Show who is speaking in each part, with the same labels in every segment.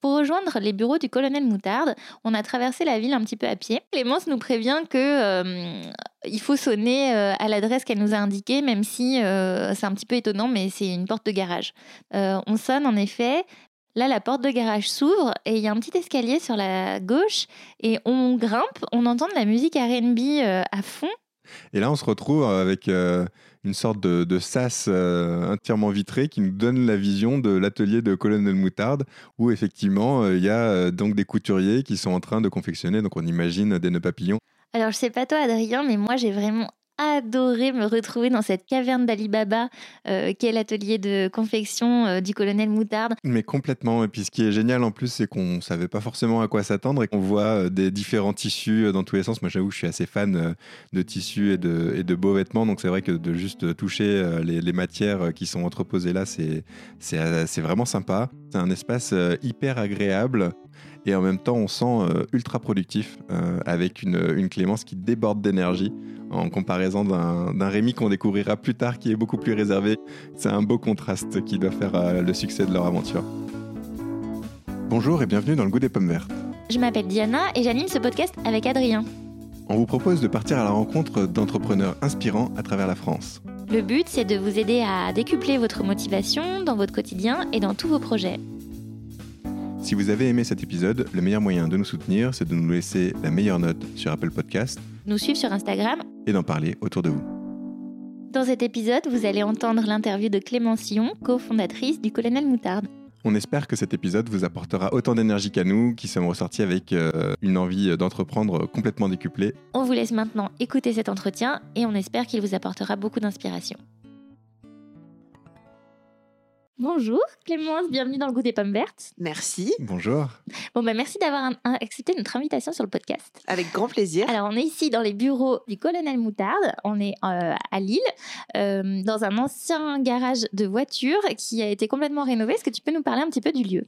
Speaker 1: Pour rejoindre les bureaux du colonel Moutarde, on a traversé la ville un petit peu à pied. Clémence nous prévient que euh, il faut sonner euh, à l'adresse qu'elle nous a indiquée, même si euh, c'est un petit peu étonnant, mais c'est une porte de garage. on sonne en effet. Là, la porte de garage s'ouvre et il y a un petit escalier sur la gauche et on grimpe, on entend de la musique R&B à fond.
Speaker 2: Et là, on se retrouve avec une sorte de, sas euh, entièrement vitré qui nous donne la vision de l'atelier de Colonel Moutarde, où effectivement euh, il y a euh, donc des couturiers qui sont en train de confectionner, donc on imagine des nœuds papillons.
Speaker 1: Alors je sais pas toi Adrien, mais moi j'ai vraiment adoré me retrouver dans cette caverne d'Alibaba, euh, qui est l'atelier de confection euh, du colonel Moutarde.
Speaker 2: Mais complètement. Et puis ce qui est génial en plus, c'est qu'on ne savait pas forcément à quoi s'attendre et qu'on voit euh, des différents tissus dans tous les sens. Moi, j'avoue, je suis assez fan de tissus et de, et de beaux vêtements. Donc c'est vrai que de juste toucher les, les matières qui sont entreposées là, c'est vraiment sympa. C'est un espace hyper agréable et en même temps on sent ultra productif avec une, une, Clémence qui déborde d'énergie en comparaison d'un Rémi qu'on découvrira plus tard qui est beaucoup plus réservé. C'est un beau contraste qui doit faire euh, le succès de leur aventure. Bonjour et bienvenue dans le goût des pommes vertes.
Speaker 1: Je m'appelle Diana et j'anime ce podcast avec Adrien.
Speaker 2: On vous propose de partir à la rencontre d'entrepreneurs inspirants à travers la France.
Speaker 1: Le but, c'est de vous aider à décupler votre motivation dans votre quotidien et dans tous vos projets.
Speaker 2: Si vous avez aimé cet épisode, le meilleur moyen de nous soutenir, c'est de nous laisser la meilleure note sur Apple Podcast,
Speaker 1: nous suivre sur Instagram
Speaker 2: et d'en parler autour de vous.
Speaker 1: Dans cet épisode, vous allez entendre l'interview de Clémence Sion, cofondatrice du Colonel Moutarde.
Speaker 2: On espère que cet épisode vous apportera autant d'énergie qu'à nous, qui sommes ressortis avec euh, une envie d'entreprendre complètement décuplée.
Speaker 1: On vous laisse maintenant écouter cet entretien et on espère qu'il vous apportera beaucoup d'inspiration. Bonjour Clémence, bienvenue dans le goût des pommes vertes.
Speaker 3: Merci.
Speaker 2: Bonjour.
Speaker 1: Bon bah merci d'avoir accepté notre invitation sur le podcast.
Speaker 3: Avec grand plaisir.
Speaker 1: Alors on est ici dans les bureaux du colonel Moutarde, on est euh, à Lille, euh, dans un ancien garage de voitures qui a été complètement rénové. Est-ce que tu peux nous parler un petit peu du lieu?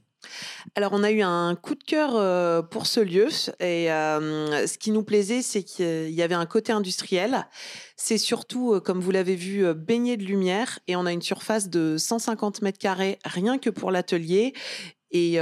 Speaker 3: Alors, on a eu un coup de cœur euh, pour ce lieu et ce qui nous plaisait, c'est qu'il y avait un côté industriel. C'est surtout, comme vous l'avez vu, baigné de lumière et on a une surface de 150 mètres rien que pour l'atelier. Et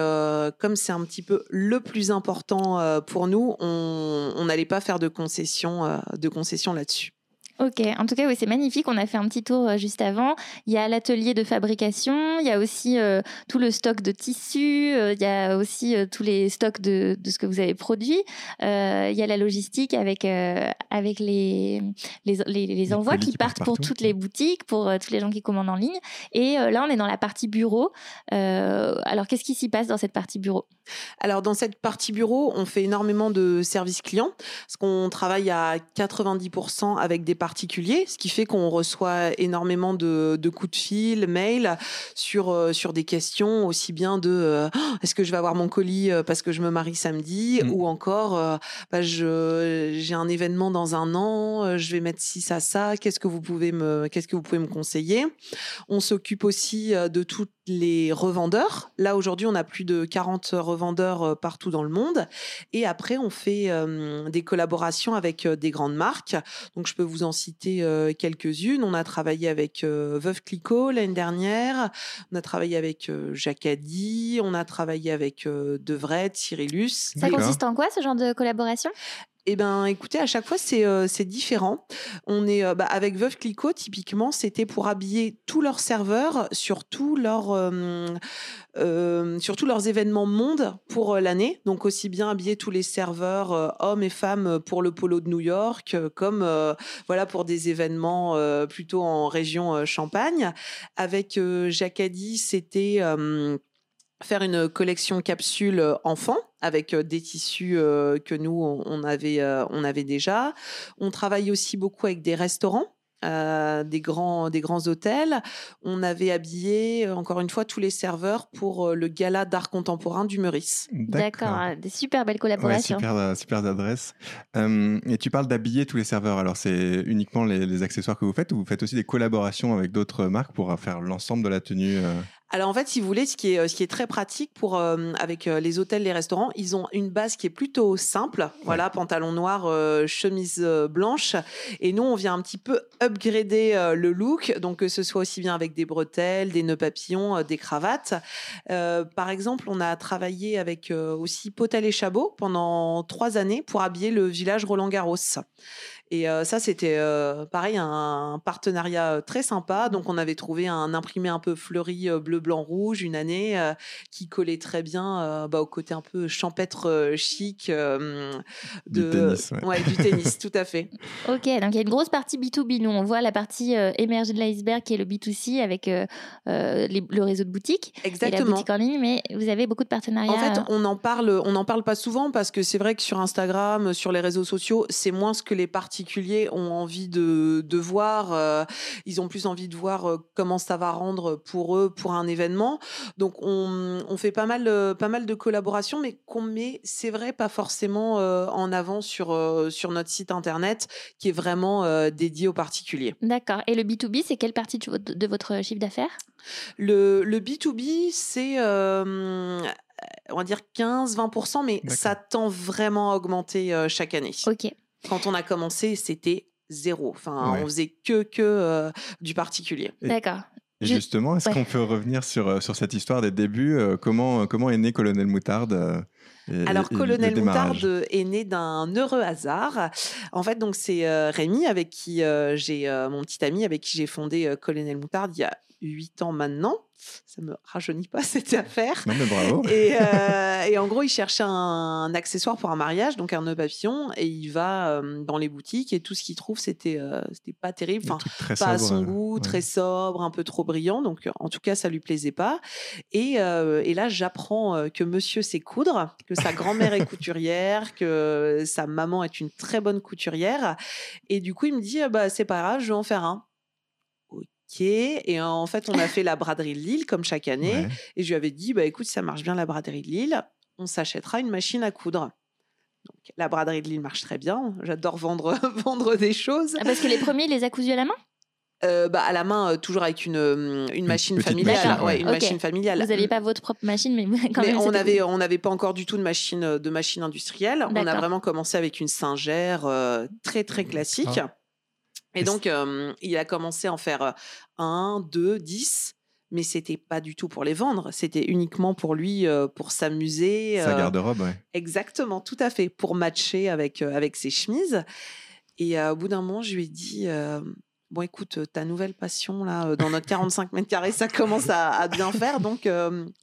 Speaker 3: comme c'est un petit peu le plus important pour nous, on n'allait pas faire de concession, de concession là-dessus.
Speaker 1: Ok, en tout cas, oui, c'est magnifique. On a fait un petit tour euh, juste avant. Il y a l'atelier de fabrication, il y a aussi euh, tout le stock de tissus, euh, il y a aussi tous les stocks de, de, ce que vous avez produit. il y a la logistique avec, avec les, les, les, envois qui, partent pour toutes les boutiques, pour tous les gens qui commandent en ligne. Et là, on est dans la partie bureau. alors, qu'est-ce qui s'y passe dans cette partie bureau?
Speaker 3: Alors, dans cette partie bureau, on fait énormément de services clients, parce qu'on travaille à 90% avec des parties particulier, ce qui fait qu'on reçoit énormément de, coups de fil, mails sur, euh, sur des questions aussi bien de euh, oh, est-ce que je vais avoir mon colis euh, parce que je me marie samedi mm. ou encore bah, j'ai un événement dans un an, je vais mettre ci, ça, ça, qu'est-ce que vous pouvez me, qu'est-ce que vous pouvez me conseiller? On s'occupe aussi de toutes les revendeurs. Là, aujourd'hui, on a plus de 40 revendeurs partout dans le monde. Et après, on fait des collaborations avec des grandes marques. Donc, je peux vous en citer quelques-unes. On a travaillé avec Veuve Clicquot l'année dernière. On a travaillé avec Jacadi. On a travaillé avec Devret, Cyrillus.
Speaker 1: Ça consiste en quoi ce genre de collaboration?
Speaker 3: Eh ben, écoutez, à chaque fois, c'est euh, différent. On est euh, bah, avec Veuve Clicquot, typiquement, c'était pour habiller tous leurs serveurs sur tous leurs euh, leurs événements monde pour l'année. Donc aussi bien habiller tous les serveurs hommes et femmes pour le polo de New York, comme voilà pour des événements plutôt en région Champagne. Avec Jacadi, c'était faire une collection capsule euh, enfant avec euh, des tissus euh, que nous on avait on avait déjà. On travaille aussi beaucoup avec des restaurants. des grands des grands hôtels. On avait habillé encore une fois tous les serveurs pour le gala d'art contemporain du Meurice.
Speaker 1: D'accord, des super belles collaborations.
Speaker 2: super super adresse. et tu parles d'habiller tous les serveurs. Alors c'est uniquement les, les, accessoires que vous faites ou vous faites aussi des collaborations avec d'autres marques pour faire l'ensemble de la tenue
Speaker 3: Alors en fait, si vous voulez, ce qui est, ce qui est très pratique pour euh, avec euh, les hôtels, les restaurants, ils ont une base qui est plutôt simple. Voilà, pantalon noir, euh, chemise blanche. Et nous, on vient un petit peu upgrader le look, donc que ce soit aussi bien avec des bretelles, des nœuds papillons, des cravates. par exemple, on a travaillé avec aussi Potel et Chabot pendant trois années pour habiller le village Roland Garros. Et ça, c'était pareil, un, partenariat très sympa. Donc, on avait trouvé un imprimé un peu fleuri bleu, blanc, rouge une année qui collait très bien bah, au côté un peu champêtre chic de,
Speaker 2: du tennis.
Speaker 3: Ouais. du tennis, tout à fait.
Speaker 1: Ok, donc il y a une grosse partie B2B. Nous, on voit la partie émergée de l'iceberg qui est le B2C avec le réseau de boutiques.
Speaker 3: Exactement.
Speaker 1: Et la boutique en ligne, mais vous avez beaucoup de partenariats.
Speaker 3: En fait, on en parle, on n'en parle pas souvent parce que c'est vrai que sur Instagram, sur les réseaux sociaux, c'est moins ce que les parties particuliers ont envie de, de voir. Euh, ils ont plus envie de voir euh, comment ça va rendre pour eux pour un événement. Donc on, on fait pas mal, euh, pas mal de collaborations, mais qu'on met, c'est vrai, pas forcément en avant sur, sur notre site internet qui est vraiment dédié aux particuliers.
Speaker 1: D'accord. Et le B2B, c'est quelle partie de votre chiffre d'affaires?
Speaker 3: Le, le B2B, c'est on va dire 15-20%, mais ça tend vraiment à augmenter chaque année.
Speaker 1: Ok.
Speaker 3: Quand on a commencé, c'était zéro. Enfin, on faisait que, que euh, du particulier.
Speaker 1: D'accord.
Speaker 2: Et justement, est-ce qu'on peut revenir sur, euh, sur cette histoire des débuts euh, comment, comment est né Colonel Moutarde
Speaker 3: alors, Colonel Moutarde est né d'un heureux hasard. En fait, donc c'est Rémi avec qui j'ai mon petit ami avec qui j'ai fondé Colonel Moutarde il y a huit ans maintenant. Ça me rajeunit pas cette affaire.
Speaker 2: Non, mais bravo.
Speaker 3: Et, euh, et en gros, il cherchait un, accessoire pour un mariage, donc un nœud papillon, et il va euh, dans les boutiques et tout ce qu'il trouve, c'était euh, c'était pas terrible, enfin pas à son goût, très sobre, un peu trop brillant. Donc en tout cas, ça lui plaisait pas. Et, et là, j'apprends que Monsieur sait coudre, que sa grand-mère est couturière, que sa maman est une très bonne couturière. Et du coup, il me dit, bah c'est pas grave, je vais en faire un. Et en fait, on a fait la braderie de Lille comme chaque année. Et je lui avais dit, bah écoute, ça marche bien la braderie de Lille, on s'achètera une machine à coudre. Donc, la braderie de Lille marche très bien. J'adore vendre, vendre des choses.
Speaker 1: Ah, parce que les premiers, il les a cousus à la main?
Speaker 3: Euh, bah, à la main, euh, toujours avec une, euh, une, machine familiale. Ouais, une machine familiale.
Speaker 1: Vous n'aviez pas votre propre machine, mais quand
Speaker 3: mais On n'avait on n'avait pas encore du tout de machine, de machine industrielle. On a vraiment commencé avec une singère très, très classique. Ah. Et donc, il a commencé à en faire un, deux, dix mais c'était pas du tout pour les vendre, c'était uniquement pour lui, pour s'amuser.
Speaker 2: Sa garde-robe, ouais.
Speaker 3: Exactement, tout à fait, pour matcher avec, avec ses chemises. Et au bout d'un moment, je lui ai dit Bon, écoute, ta nouvelle passion, là, dans notre 45 mètres carrés, ça commence à, bien faire, donc,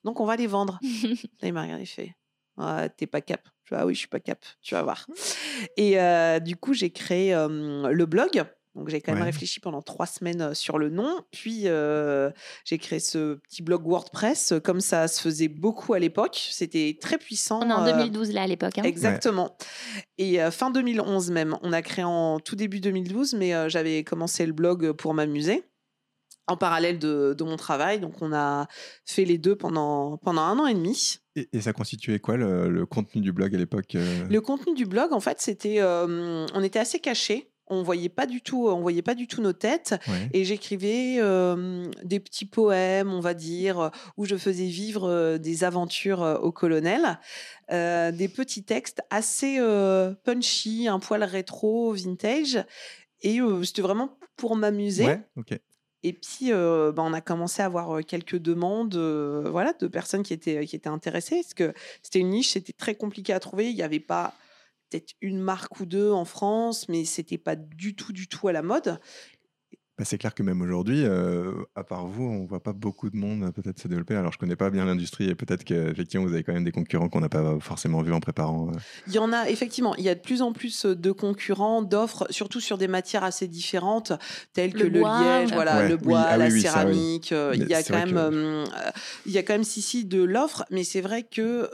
Speaker 3: donc on va les vendre. là, il m'a regardé, fait T'es pas cap. Je dis, ah oui, je suis pas cap, tu vas voir. Et du coup, j'ai créé le blog donc j'ai quand même réfléchi pendant trois semaines sur le nom. Puis j'ai créé ce petit blog WordPress, comme ça se faisait beaucoup à l'époque. C'était très puissant.
Speaker 1: On est en 2012 là à l'époque. Hein.
Speaker 3: Exactement. Et fin 2011 même. On a créé en tout début 2012, mais j'avais commencé le blog pour m'amuser en parallèle de, mon travail. Donc, on a fait les deux pendant, pendant un an et demi.
Speaker 2: Et, ça constituait quoi le, contenu du blog à l'époque
Speaker 3: Le contenu du blog, en fait, c'était. on était assez cachés on voyait pas du tout, on voyait pas du tout nos têtes. Et j'écrivais des petits poèmes, on va dire, où je faisais vivre des aventures au colonel, des petits textes assez punchy, un poil rétro, vintage. Et c'était vraiment pour m'amuser. Et puis, bah, on a commencé à avoir quelques demandes, voilà, de personnes qui étaient qui étaient intéressées, parce que c'était une niche, c'était très compliqué à trouver. Il n'y avait pas peut-être une marque ou deux en France, mais c'était pas du tout, du tout à la mode.
Speaker 2: Bah, c'est clair que même aujourd'hui, euh, à part vous, on voit pas beaucoup de monde peut-être se développer. Alors je connais pas bien l'industrie et peut-être qu'effectivement vous avez quand même des concurrents qu'on n'a pas forcément vus en préparant. Euh.
Speaker 3: Il y en a effectivement. Il y a de plus en plus de concurrents, d'offres, surtout sur des matières assez différentes, telles que le, liège, voilà, le bois, ah la céramique. Euh, il y a quand même, il y a quand même si si de l'offre, mais c'est vrai que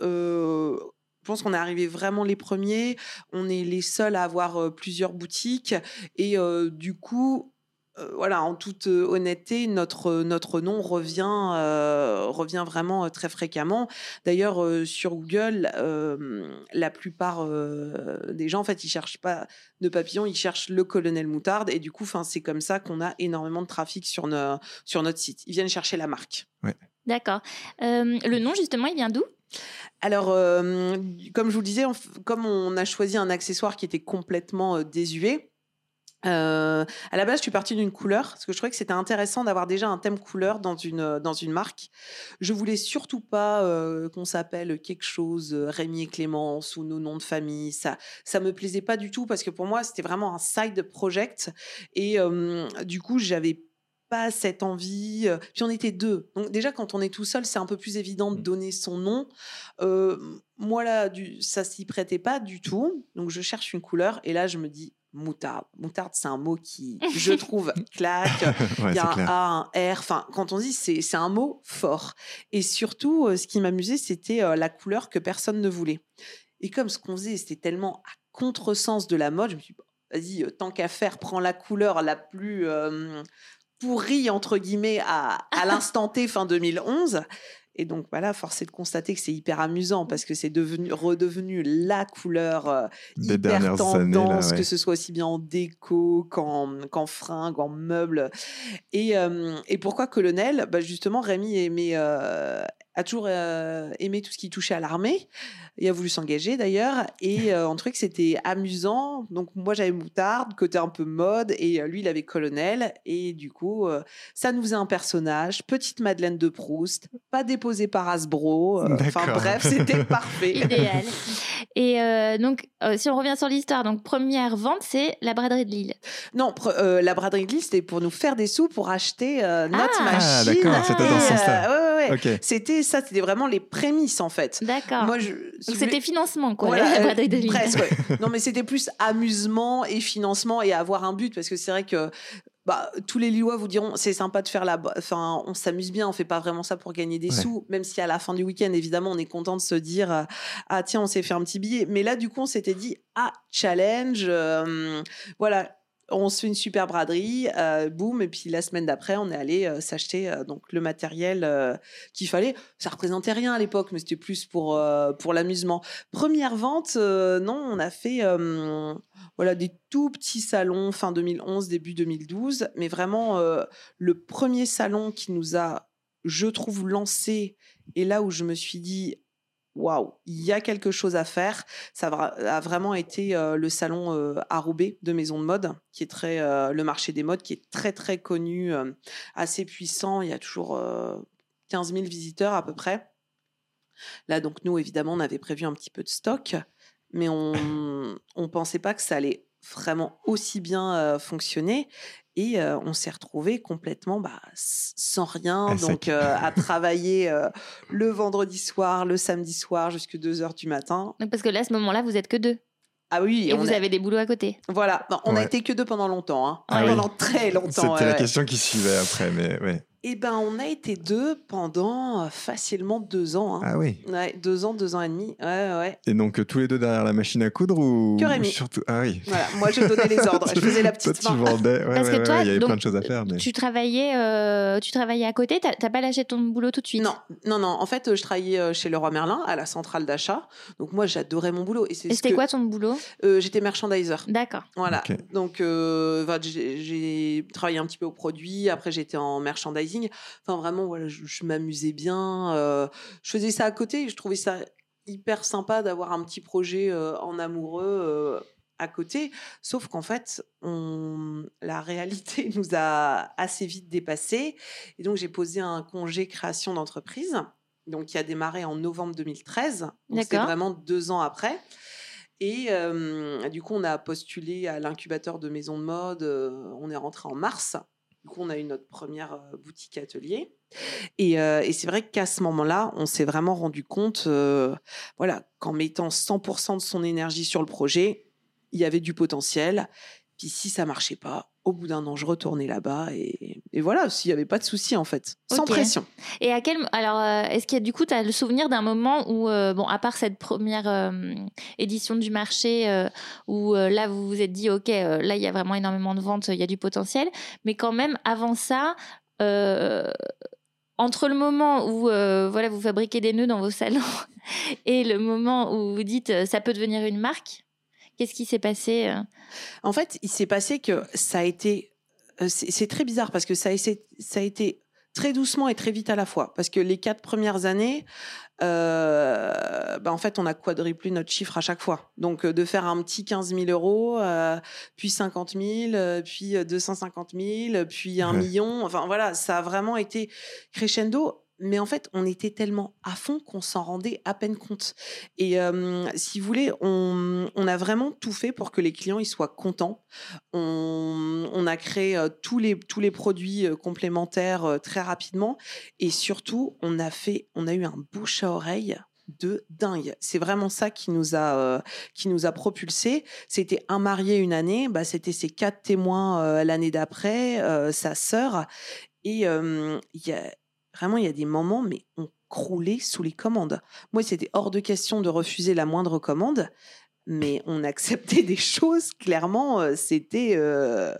Speaker 3: je pense qu'on est arrivé vraiment les premiers. On est les seuls à avoir plusieurs boutiques. Et du coup, voilà, en toute honnêteté, notre, notre nom revient, revient vraiment très fréquemment. D'ailleurs, sur Google, la plupart des gens, en fait, ils cherchent pas de papillons, ils cherchent le colonel moutarde. Et du coup, c'est comme ça qu'on a énormément de trafic sur, sur notre site. Ils viennent chercher la marque.
Speaker 2: Ouais.
Speaker 1: D'accord. Euh, le nom, justement, il vient d'où?
Speaker 3: Alors, euh, comme je vous le disais, comme on a choisi un accessoire qui était complètement euh, désuet, euh, à la base, je suis partie d'une couleur parce que je trouvais que c'était intéressant d'avoir déjà un thème couleur dans une, euh, dans une marque. Je voulais surtout pas qu'on s'appelle quelque chose Rémi et Clémence ou nos noms de famille. Ça, ça me plaisait pas du tout parce que pour moi, c'était vraiment un side project et du coup, j'avais pas cette envie. euh, Puis on était deux. Donc déjà, quand on est tout seul, c'est un peu plus évident de
Speaker 2: Mm.
Speaker 3: donner son nom. Euh, moi, là, du, ça s'y prêtait pas du tout. Donc je cherche une couleur et là, je me dis moutarde. Moutarde, c'est un mot qui, je trouve, claque.
Speaker 2: Ouais,
Speaker 3: Il y a un
Speaker 2: clair.
Speaker 3: A, un R. Enfin, quand on dit, c'est c'est un mot fort. Et surtout, euh, ce qui m'amusait, c'était euh, la couleur que personne ne voulait. Et comme ce qu'on faisait, c'était tellement à contresens de la mode, je me suis dit, vas-y, tant qu'à faire, prends la couleur la plus euh, pourrie, entre guillemets, à, à l'instant T, fin 2011. Et donc voilà, force est de constater que c'est hyper amusant parce que c'est devenu redevenu la couleur euh,
Speaker 2: Des
Speaker 3: hyper
Speaker 2: dernières
Speaker 3: tendance,
Speaker 2: années, là, ouais.
Speaker 3: que ce soit aussi bien en déco qu'en qu'en fringues, en meubles. Et, euh, et pourquoi colonel? Bah Justement, Rémi aimait, euh, a toujours euh, aimé tout ce qui touchait à l'armée et a voulu s'engager d'ailleurs. Et euh, on trouvait que c'était amusant. Donc moi, j'avais moutarde, côté un peu mode, et euh, lui, il avait colonel. Et du coup, euh, ça nous faisait un personnage, petite Madeleine de Proust, pas déposée par Hasbro. Enfin bref, c'était parfait.
Speaker 1: Idéal. Et euh, donc, euh, si on revient sur l'histoire, donc première vente, c'est la braderie de Lille.
Speaker 3: Non, euh, la braderie de Lille, c'était pour nous faire des sous pour acheter euh, notre
Speaker 1: Ah.
Speaker 3: machine.
Speaker 2: Ah, d'accord,
Speaker 1: c'était dans ce
Speaker 2: sens-là.
Speaker 3: euh, ouais, ouais. C'était ça, c'était vraiment les prémices en fait.
Speaker 1: D'accord.
Speaker 3: Moi, je, si
Speaker 1: Donc c'était
Speaker 3: voulez-
Speaker 1: financement, quoi,
Speaker 3: Voilà,
Speaker 1: la
Speaker 3: euh,
Speaker 1: de
Speaker 3: presque, ouais. Non, mais c'était plus amusement et financement et avoir un but parce que c'est vrai que bah, tous les Lillois vous diront c'est sympa de faire la. Enfin, on s'amuse bien, on fait pas vraiment ça pour gagner des
Speaker 2: Ouais.
Speaker 3: sous, même si à la fin du week-end, évidemment, on est content de se dire ah tiens, on s'est fait un petit billet. Mais là, du coup, on s'était dit ah challenge, euh, voilà. On se fait une super braderie, euh, boum, et puis la semaine d'après, on est allé euh, s'acheter euh, donc le matériel qu'il fallait. Ça représentait rien à l'époque, mais c'était plus pour pour l'amusement. Première vente, non, on a fait voilà des tout petits salons fin 2011, début 2012, mais vraiment le premier salon qui nous a, je trouve, lancé et là où je me suis dit waouh, il y a quelque chose à faire. Ça a vraiment été euh, le salon euh, à Roubaix de Maison de Mode, qui est très euh, le marché des modes, qui est très très connu, euh, assez puissant. Il y a toujours euh, 15 000 visiteurs à peu près. Là, donc nous, évidemment, on avait prévu un petit peu de stock, mais on on pensait pas que ça allait vraiment aussi bien fonctionner. Et euh, on s'est retrouvé complètement bah, sans rien,
Speaker 2: À
Speaker 3: donc euh, à travailler euh, le vendredi soir, le samedi soir, jusqu'à 2 heures du matin.
Speaker 1: Donc, parce que là, à ce moment-là, vous êtes que deux.
Speaker 3: Ah oui,
Speaker 1: Et
Speaker 3: on
Speaker 1: vous
Speaker 3: a-
Speaker 1: avez des boulots à côté.
Speaker 3: voilà, Non, on a
Speaker 2: Ouais.
Speaker 3: été que deux pendant longtemps, hein.
Speaker 2: Ah oui.
Speaker 3: pendant très longtemps.
Speaker 2: C'était
Speaker 3: ouais,
Speaker 2: la
Speaker 3: ouais.
Speaker 2: question qui suivait après, mais ouais.
Speaker 3: Eh ben, on a été deux pendant euh, facilement deux ans. hein.
Speaker 2: Ah oui.
Speaker 3: Ouais, deux ans, deux ans et demi. Ouais, ouais.
Speaker 2: Et donc euh, tous les deux derrière la machine à coudre ou
Speaker 3: Que Rémi.
Speaker 2: surtout Ah oui.
Speaker 3: Voilà, moi je donnais les ordres, je faisais la petite
Speaker 2: Toi, tu vendais. Ouais,
Speaker 1: Parce
Speaker 2: ouais,
Speaker 1: que toi,
Speaker 2: il y avait
Speaker 1: donc,
Speaker 2: plein de choses à faire. Mais...
Speaker 1: Tu travaillais, euh, tu travaillais à côté. T'as pas lâché ton boulot tout de suite?
Speaker 3: Non, non, non. En fait, je travaillais chez Leroy Merlin à la centrale d'achat. Donc moi, j'adorais mon boulot. Et ce
Speaker 1: c'était
Speaker 3: que-
Speaker 1: quoi ton boulot?
Speaker 3: Euh, J'étais merchandiser.
Speaker 1: D'accord.
Speaker 3: Voilà. Donc, euh, j'ai travaillé un petit peu au produit. Après, j'étais en merchandising. Enfin, vraiment, voilà, je, je m'amusais bien. euh, je faisais ça à côté. et Je trouvais ça hyper sympa d'avoir un petit projet euh, en amoureux euh, à côté. Sauf qu'en fait, on, la réalité nous a assez vite dépassés. Et donc, j'ai posé un congé création d'entreprise. Donc, qui a démarré en novembre 2013. Donc,
Speaker 1: D'accord.
Speaker 3: vraiment deux ans après. Et euh, du coup, on a postulé à l'incubateur de maison de mode. euh, on est rentré en mars. Du coup, on a eu notre première euh, boutique atelier. Et, euh, et c'est vrai qu'à ce moment-là, on s'est vraiment rendu compte, euh, voilà, qu'en mettant 100% de son énergie sur le projet, il y avait du potentiel. Puis si ça marchait pas, au bout d'un an, je retournais là-bas et, et voilà, s'il n'y avait pas de souci en fait, sans pression.
Speaker 1: Et à quel alors euh, est-ce qu'il y a du coup tu as le souvenir d'un moment où euh, bon à part cette première euh, édition du marché où là vous vous êtes dit OK là il y a vraiment énormément de ventes, il y a du potentiel mais quand même avant ça entre le moment où euh, voilà vous fabriquez des nœuds dans vos salons et le moment où vous dites ça peut devenir une marque, qu'est-ce qui s'est passé euh
Speaker 3: En fait, il s'est passé que ça a été. euh, C'est très bizarre parce que ça a, essayé- ça a été très doucement et très vite à la fois. Parce que les quatre premières années, euh, bah, en fait, on a quadruplé notre chiffre à chaque fois. Donc, de faire un petit 15 000 euros, euh, puis 50 000, puis 250 000, puis un million. Enfin, voilà, ça a vraiment été crescendo mais en fait, on était tellement à fond qu'on s'en rendait à peine compte. Et si vous voulez, on, a vraiment tout fait pour que les clients ils soient contents. On, a créé tous, les, tous les produits complémentaires très rapidement. Et surtout, on a, fait, on a eu un bouche à oreille de dingue. C'est vraiment ça qui nous a qui nous a propulsé. C'était un marié une année, bah c'était ses quatre témoins l'année d'après, sa sœur. Et il y a Vraiment, il y a des moments, mais on croulait sous les commandes. Moi, c'était hors de question de refuser la moindre commande, mais on acceptait des choses. Clairement, euh, c'était. Euh,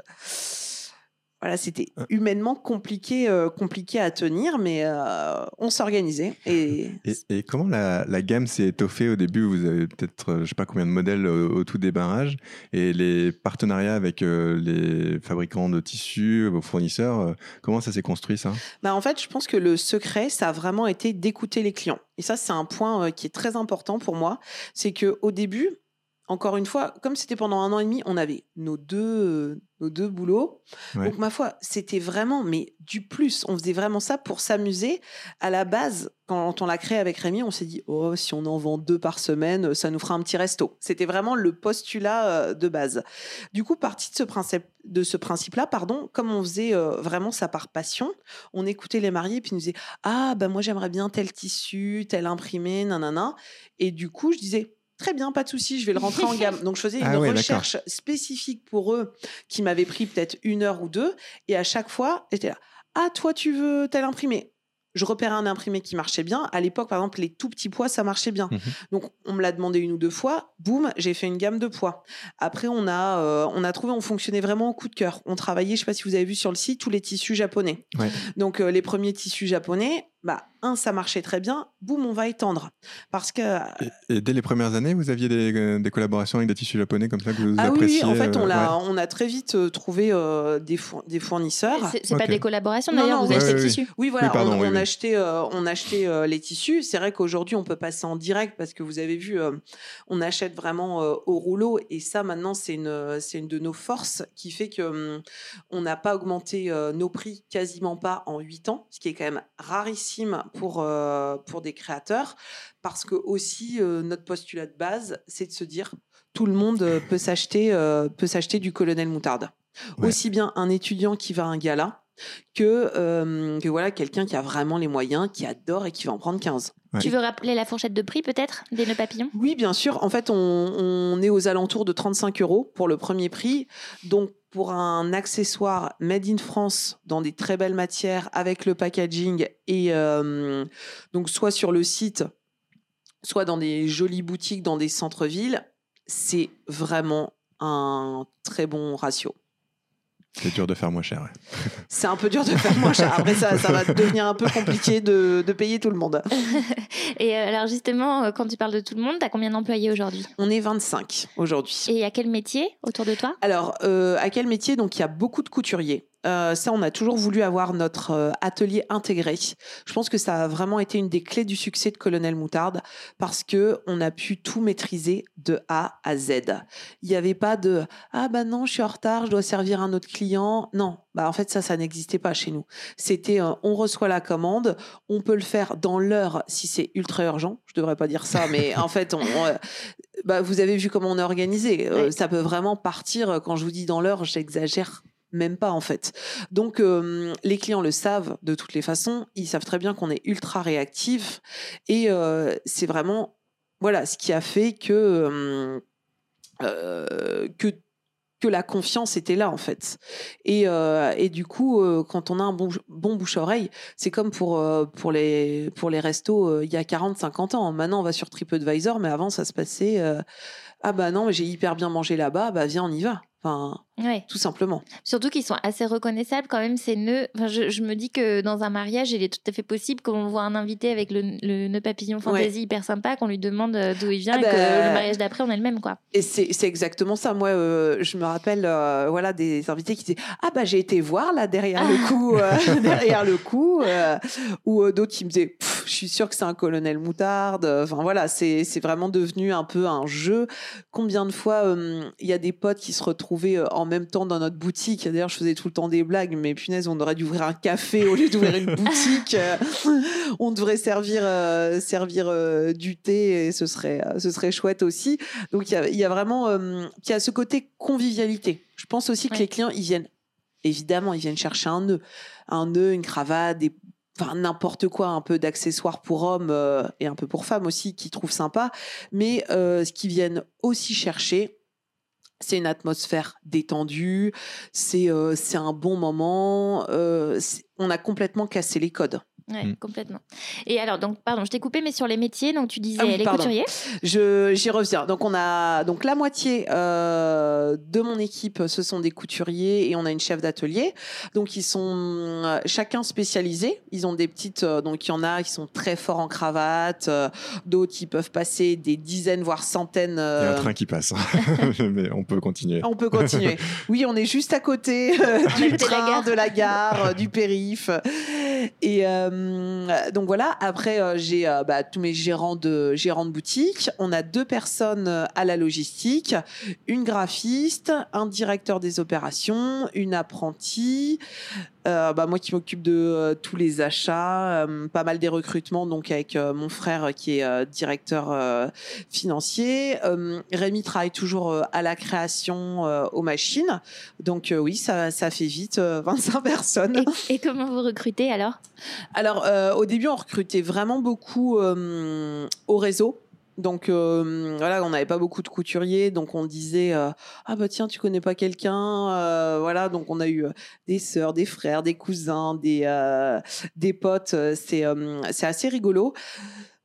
Speaker 3: voilà, c'était euh. humainement compliqué, euh, compliqué à tenir, mais euh, on s'organisait. Et...
Speaker 2: Et, comment la, gamme s'est étoffée au début? Vous avez peut-être, je sais pas combien de modèles au, tout débarrage, et les partenariats avec les fabricants de tissus, vos fournisseurs, comment ça s'est construit ça?
Speaker 3: Bah En fait, je pense que le secret, ça a vraiment été d'écouter les clients. Et ça, c'est un point qui est très important pour moi. C'est qu'au début, encore une fois, comme c'était pendant un an et demi, on avait nos deux, nos deux boulots. Donc, ma foi, c'était vraiment, mais du plus. On faisait vraiment ça pour s'amuser. À la base, quand on l'a créé avec Rémi, on s'est dit, oh, si on en vend deux par semaine, ça nous fera un petit resto. C'était vraiment le postulat euh, de base. Du coup, parti de ce principe, de ce principe-là, pardon, comme on faisait euh, vraiment ça par passion, on écoutait les mariés puis nous disait, ah, ben moi j'aimerais bien tel tissu, tel imprimé, nanana. Et du coup, je disais, Très bien, pas de souci, je vais le rentrer en gamme. Donc, je faisais ah une recherche spécifique pour eux qui m'avait pris peut-être une heure ou deux. Et à chaque fois, j'étais là. Ah, toi, tu veux tel imprimé? Je repérais un imprimé qui marchait bien. À l'époque, par exemple, les tout petits poids, ça marchait bien. Mmh Donc, on me l'a demandé une ou deux fois. Boum, j'ai fait une gamme de poids. Après, on a, euh, on a trouvé, on fonctionnait vraiment au coup de cœur. On travaillait, je ne sais pas si vous avez vu sur le site, tous les tissus japonais. Donc, euh, les premiers tissus japonais, bah, un, ça marchait très bien, boum, on va étendre. Parce que.
Speaker 2: Et, dès les premières années, vous aviez des, euh, des, collaborations avec des tissus japonais comme ça que vous
Speaker 3: ah
Speaker 2: appréciez
Speaker 3: Oui, en fait, on, a, on a très vite euh, trouvé euh, des, des fournisseurs.
Speaker 1: C'est pas des collaborations d'ailleurs, vous achetez des tissus
Speaker 3: Oui, voilà, on, achetait, on achetait les tissus. C'est vrai qu'aujourd'hui, on peut passer en direct parce que vous avez vu, on achète vraiment au rouleau. Et ça, maintenant, c'est une, c'est une de nos forces qui fait qu'on hum, on n'a pas augmenté nos prix quasiment pas en 8 ans, ce qui est quand même rarissime pour, euh, pour des créateurs, parce que aussi euh, notre postulat de base, c'est de se dire tout le monde euh, peut s'acheter peut s'acheter du colonel moutarde. Aussi bien un étudiant qui va à un gala que, que voilà quelqu'un qui a vraiment les moyens, qui adore et qui va en prendre 15.
Speaker 1: Tu veux rappeler la fourchette de prix peut-être des nœuds papillons?
Speaker 3: Oui, bien sûr. En fait, on, on, est aux alentours de 35 euros pour le premier prix. Donc, pour un accessoire made in France dans des très belles matières avec le packaging et euh, donc soit sur le site, soit dans des jolies boutiques dans des centres-villes, c'est vraiment un très bon ratio.
Speaker 2: C'est dur de faire moins cher.
Speaker 3: C'est un peu dur de faire moins cher. Après, ça, ça va devenir un peu compliqué de, de payer tout le monde.
Speaker 1: Et euh, alors, justement, euh, quand tu parles de tout le monde, tu as combien d'employés aujourd'hui?
Speaker 3: On est 25 aujourd'hui.
Speaker 1: Et à quel métier autour de toi?
Speaker 3: Alors, euh, à quel métier? Donc, il y a beaucoup de couturiers. Euh, ça, on a toujours voulu avoir notre euh, atelier intégré. Je pense que ça a vraiment été une des clés du succès de Colonel Moutarde parce que on a pu tout maîtriser de A à Z. Il n'y avait pas de ah bah non, je suis en retard, je dois servir un autre client. Non, bah en fait ça, ça n'existait pas chez nous. C'était euh, on reçoit la commande, on peut le faire dans l'heure si c'est ultra urgent. Je devrais pas dire ça, mais en fait, on, bah, vous avez vu comment on est organisé. ça peut vraiment partir. Quand je vous dis dans l'heure, j'exagère même pas en fait. Donc euh, les clients le savent de toutes les façons, ils savent très bien qu'on est ultra réactif et euh, c'est vraiment voilà ce qui a fait que euh, que que la confiance était là en fait. Et, et du coup, quand on a un bon, bon bouche-oreille, c'est comme pour, pour, les, pour les restos il y a 40-50 ans. Maintenant, on va sur TripAdvisor, mais avant, ça se passait Ah bah non, j'ai hyper bien mangé là-bas, bah viens, on y va. Enfin,
Speaker 1: Ouais.
Speaker 3: tout simplement.
Speaker 1: Surtout qu'ils sont assez reconnaissables quand même ces nœuds. Enfin, je, je me dis que dans un mariage, il est tout à fait possible qu'on voit un invité avec le, le nœud papillon fantasy hyper sympa, qu'on lui demande euh, d'où il vient
Speaker 3: Ah
Speaker 1: et que
Speaker 3: bah.
Speaker 1: le mariage d'après, on est le même quoi.
Speaker 3: Et c'est exactement ça. Moi, euh, je me rappelle, euh, voilà, des invités qui disaient ah bah j'ai été voir là derrière le coup, euh, derrière le euh, ou d'autres qui me disaient je suis sûr que c'est un colonel moutarde. Enfin voilà, c'est vraiment devenu un peu un jeu. Combien de fois il y a des potes qui se retrouvaient euh, en même temps dans notre boutique. D'ailleurs, je faisais tout le temps des blagues, mais punaise, on aurait dû ouvrir un café au lieu d'ouvrir une boutique. Euh, on devrait servir euh, servir euh, du thé et ce serait ce serait chouette aussi. Donc il y a, il y a vraiment il y a ce côté convivialité. Je pense aussi que
Speaker 1: Ouais.
Speaker 3: les clients ils viennent évidemment ils viennent chercher un nœud, un nœud, une cravate, des Enfin, n'importe quoi, un peu d'accessoires pour hommes euh, et un peu pour femmes aussi, qui trouvent sympa. Mais euh, ce qu'ils viennent aussi chercher, c'est une atmosphère détendue, c'est euh, un bon moment. euh, on a complètement cassé les codes.
Speaker 1: Ouais,
Speaker 2: Mm.
Speaker 1: complètement. Et alors, donc, pardon, je t'ai coupé, mais sur les métiers, donc tu disais
Speaker 3: Ah oui,
Speaker 1: les
Speaker 3: pardon.
Speaker 1: couturiers.
Speaker 3: Je j'y reviens. Donc on a donc la moitié euh, de mon équipe, ce sont des couturiers et on a une chef d'atelier. Donc ils sont euh, chacun spécialisés. Ils ont des petites euh, donc il y en a qui sont très forts en cravate, euh, d'autres qui peuvent passer des dizaines voire centaines.
Speaker 2: Il y a un train qui passe, mais on peut continuer.
Speaker 3: on peut continuer. Oui, on est juste à côté euh, du train, de la gare, euh, du périph. Et euh, donc voilà. Après, euh, j'ai euh, bah, tous mes gérants de gérants de boutique. On a deux personnes à la logistique, une graphiste, un directeur des opérations, une apprentie. Euh, bah, moi qui m'occupe de euh, tous les achats, euh, pas mal des recrutements, donc avec mon frère qui est directeur financier. Rémi travaille toujours à la création aux machines. Donc oui, ça, ça fait vite euh, 25 personnes.
Speaker 1: Et, et comment vous recrutez alors?
Speaker 3: Alors au début, on recrutait vraiment beaucoup au réseau. Donc euh, voilà, on n'avait pas beaucoup de couturiers, donc on disait euh, ah bah tiens tu connais pas quelqu'un, Euh, voilà donc on a eu des sœurs, des frères, des cousins, des des potes, c'est c'est assez rigolo.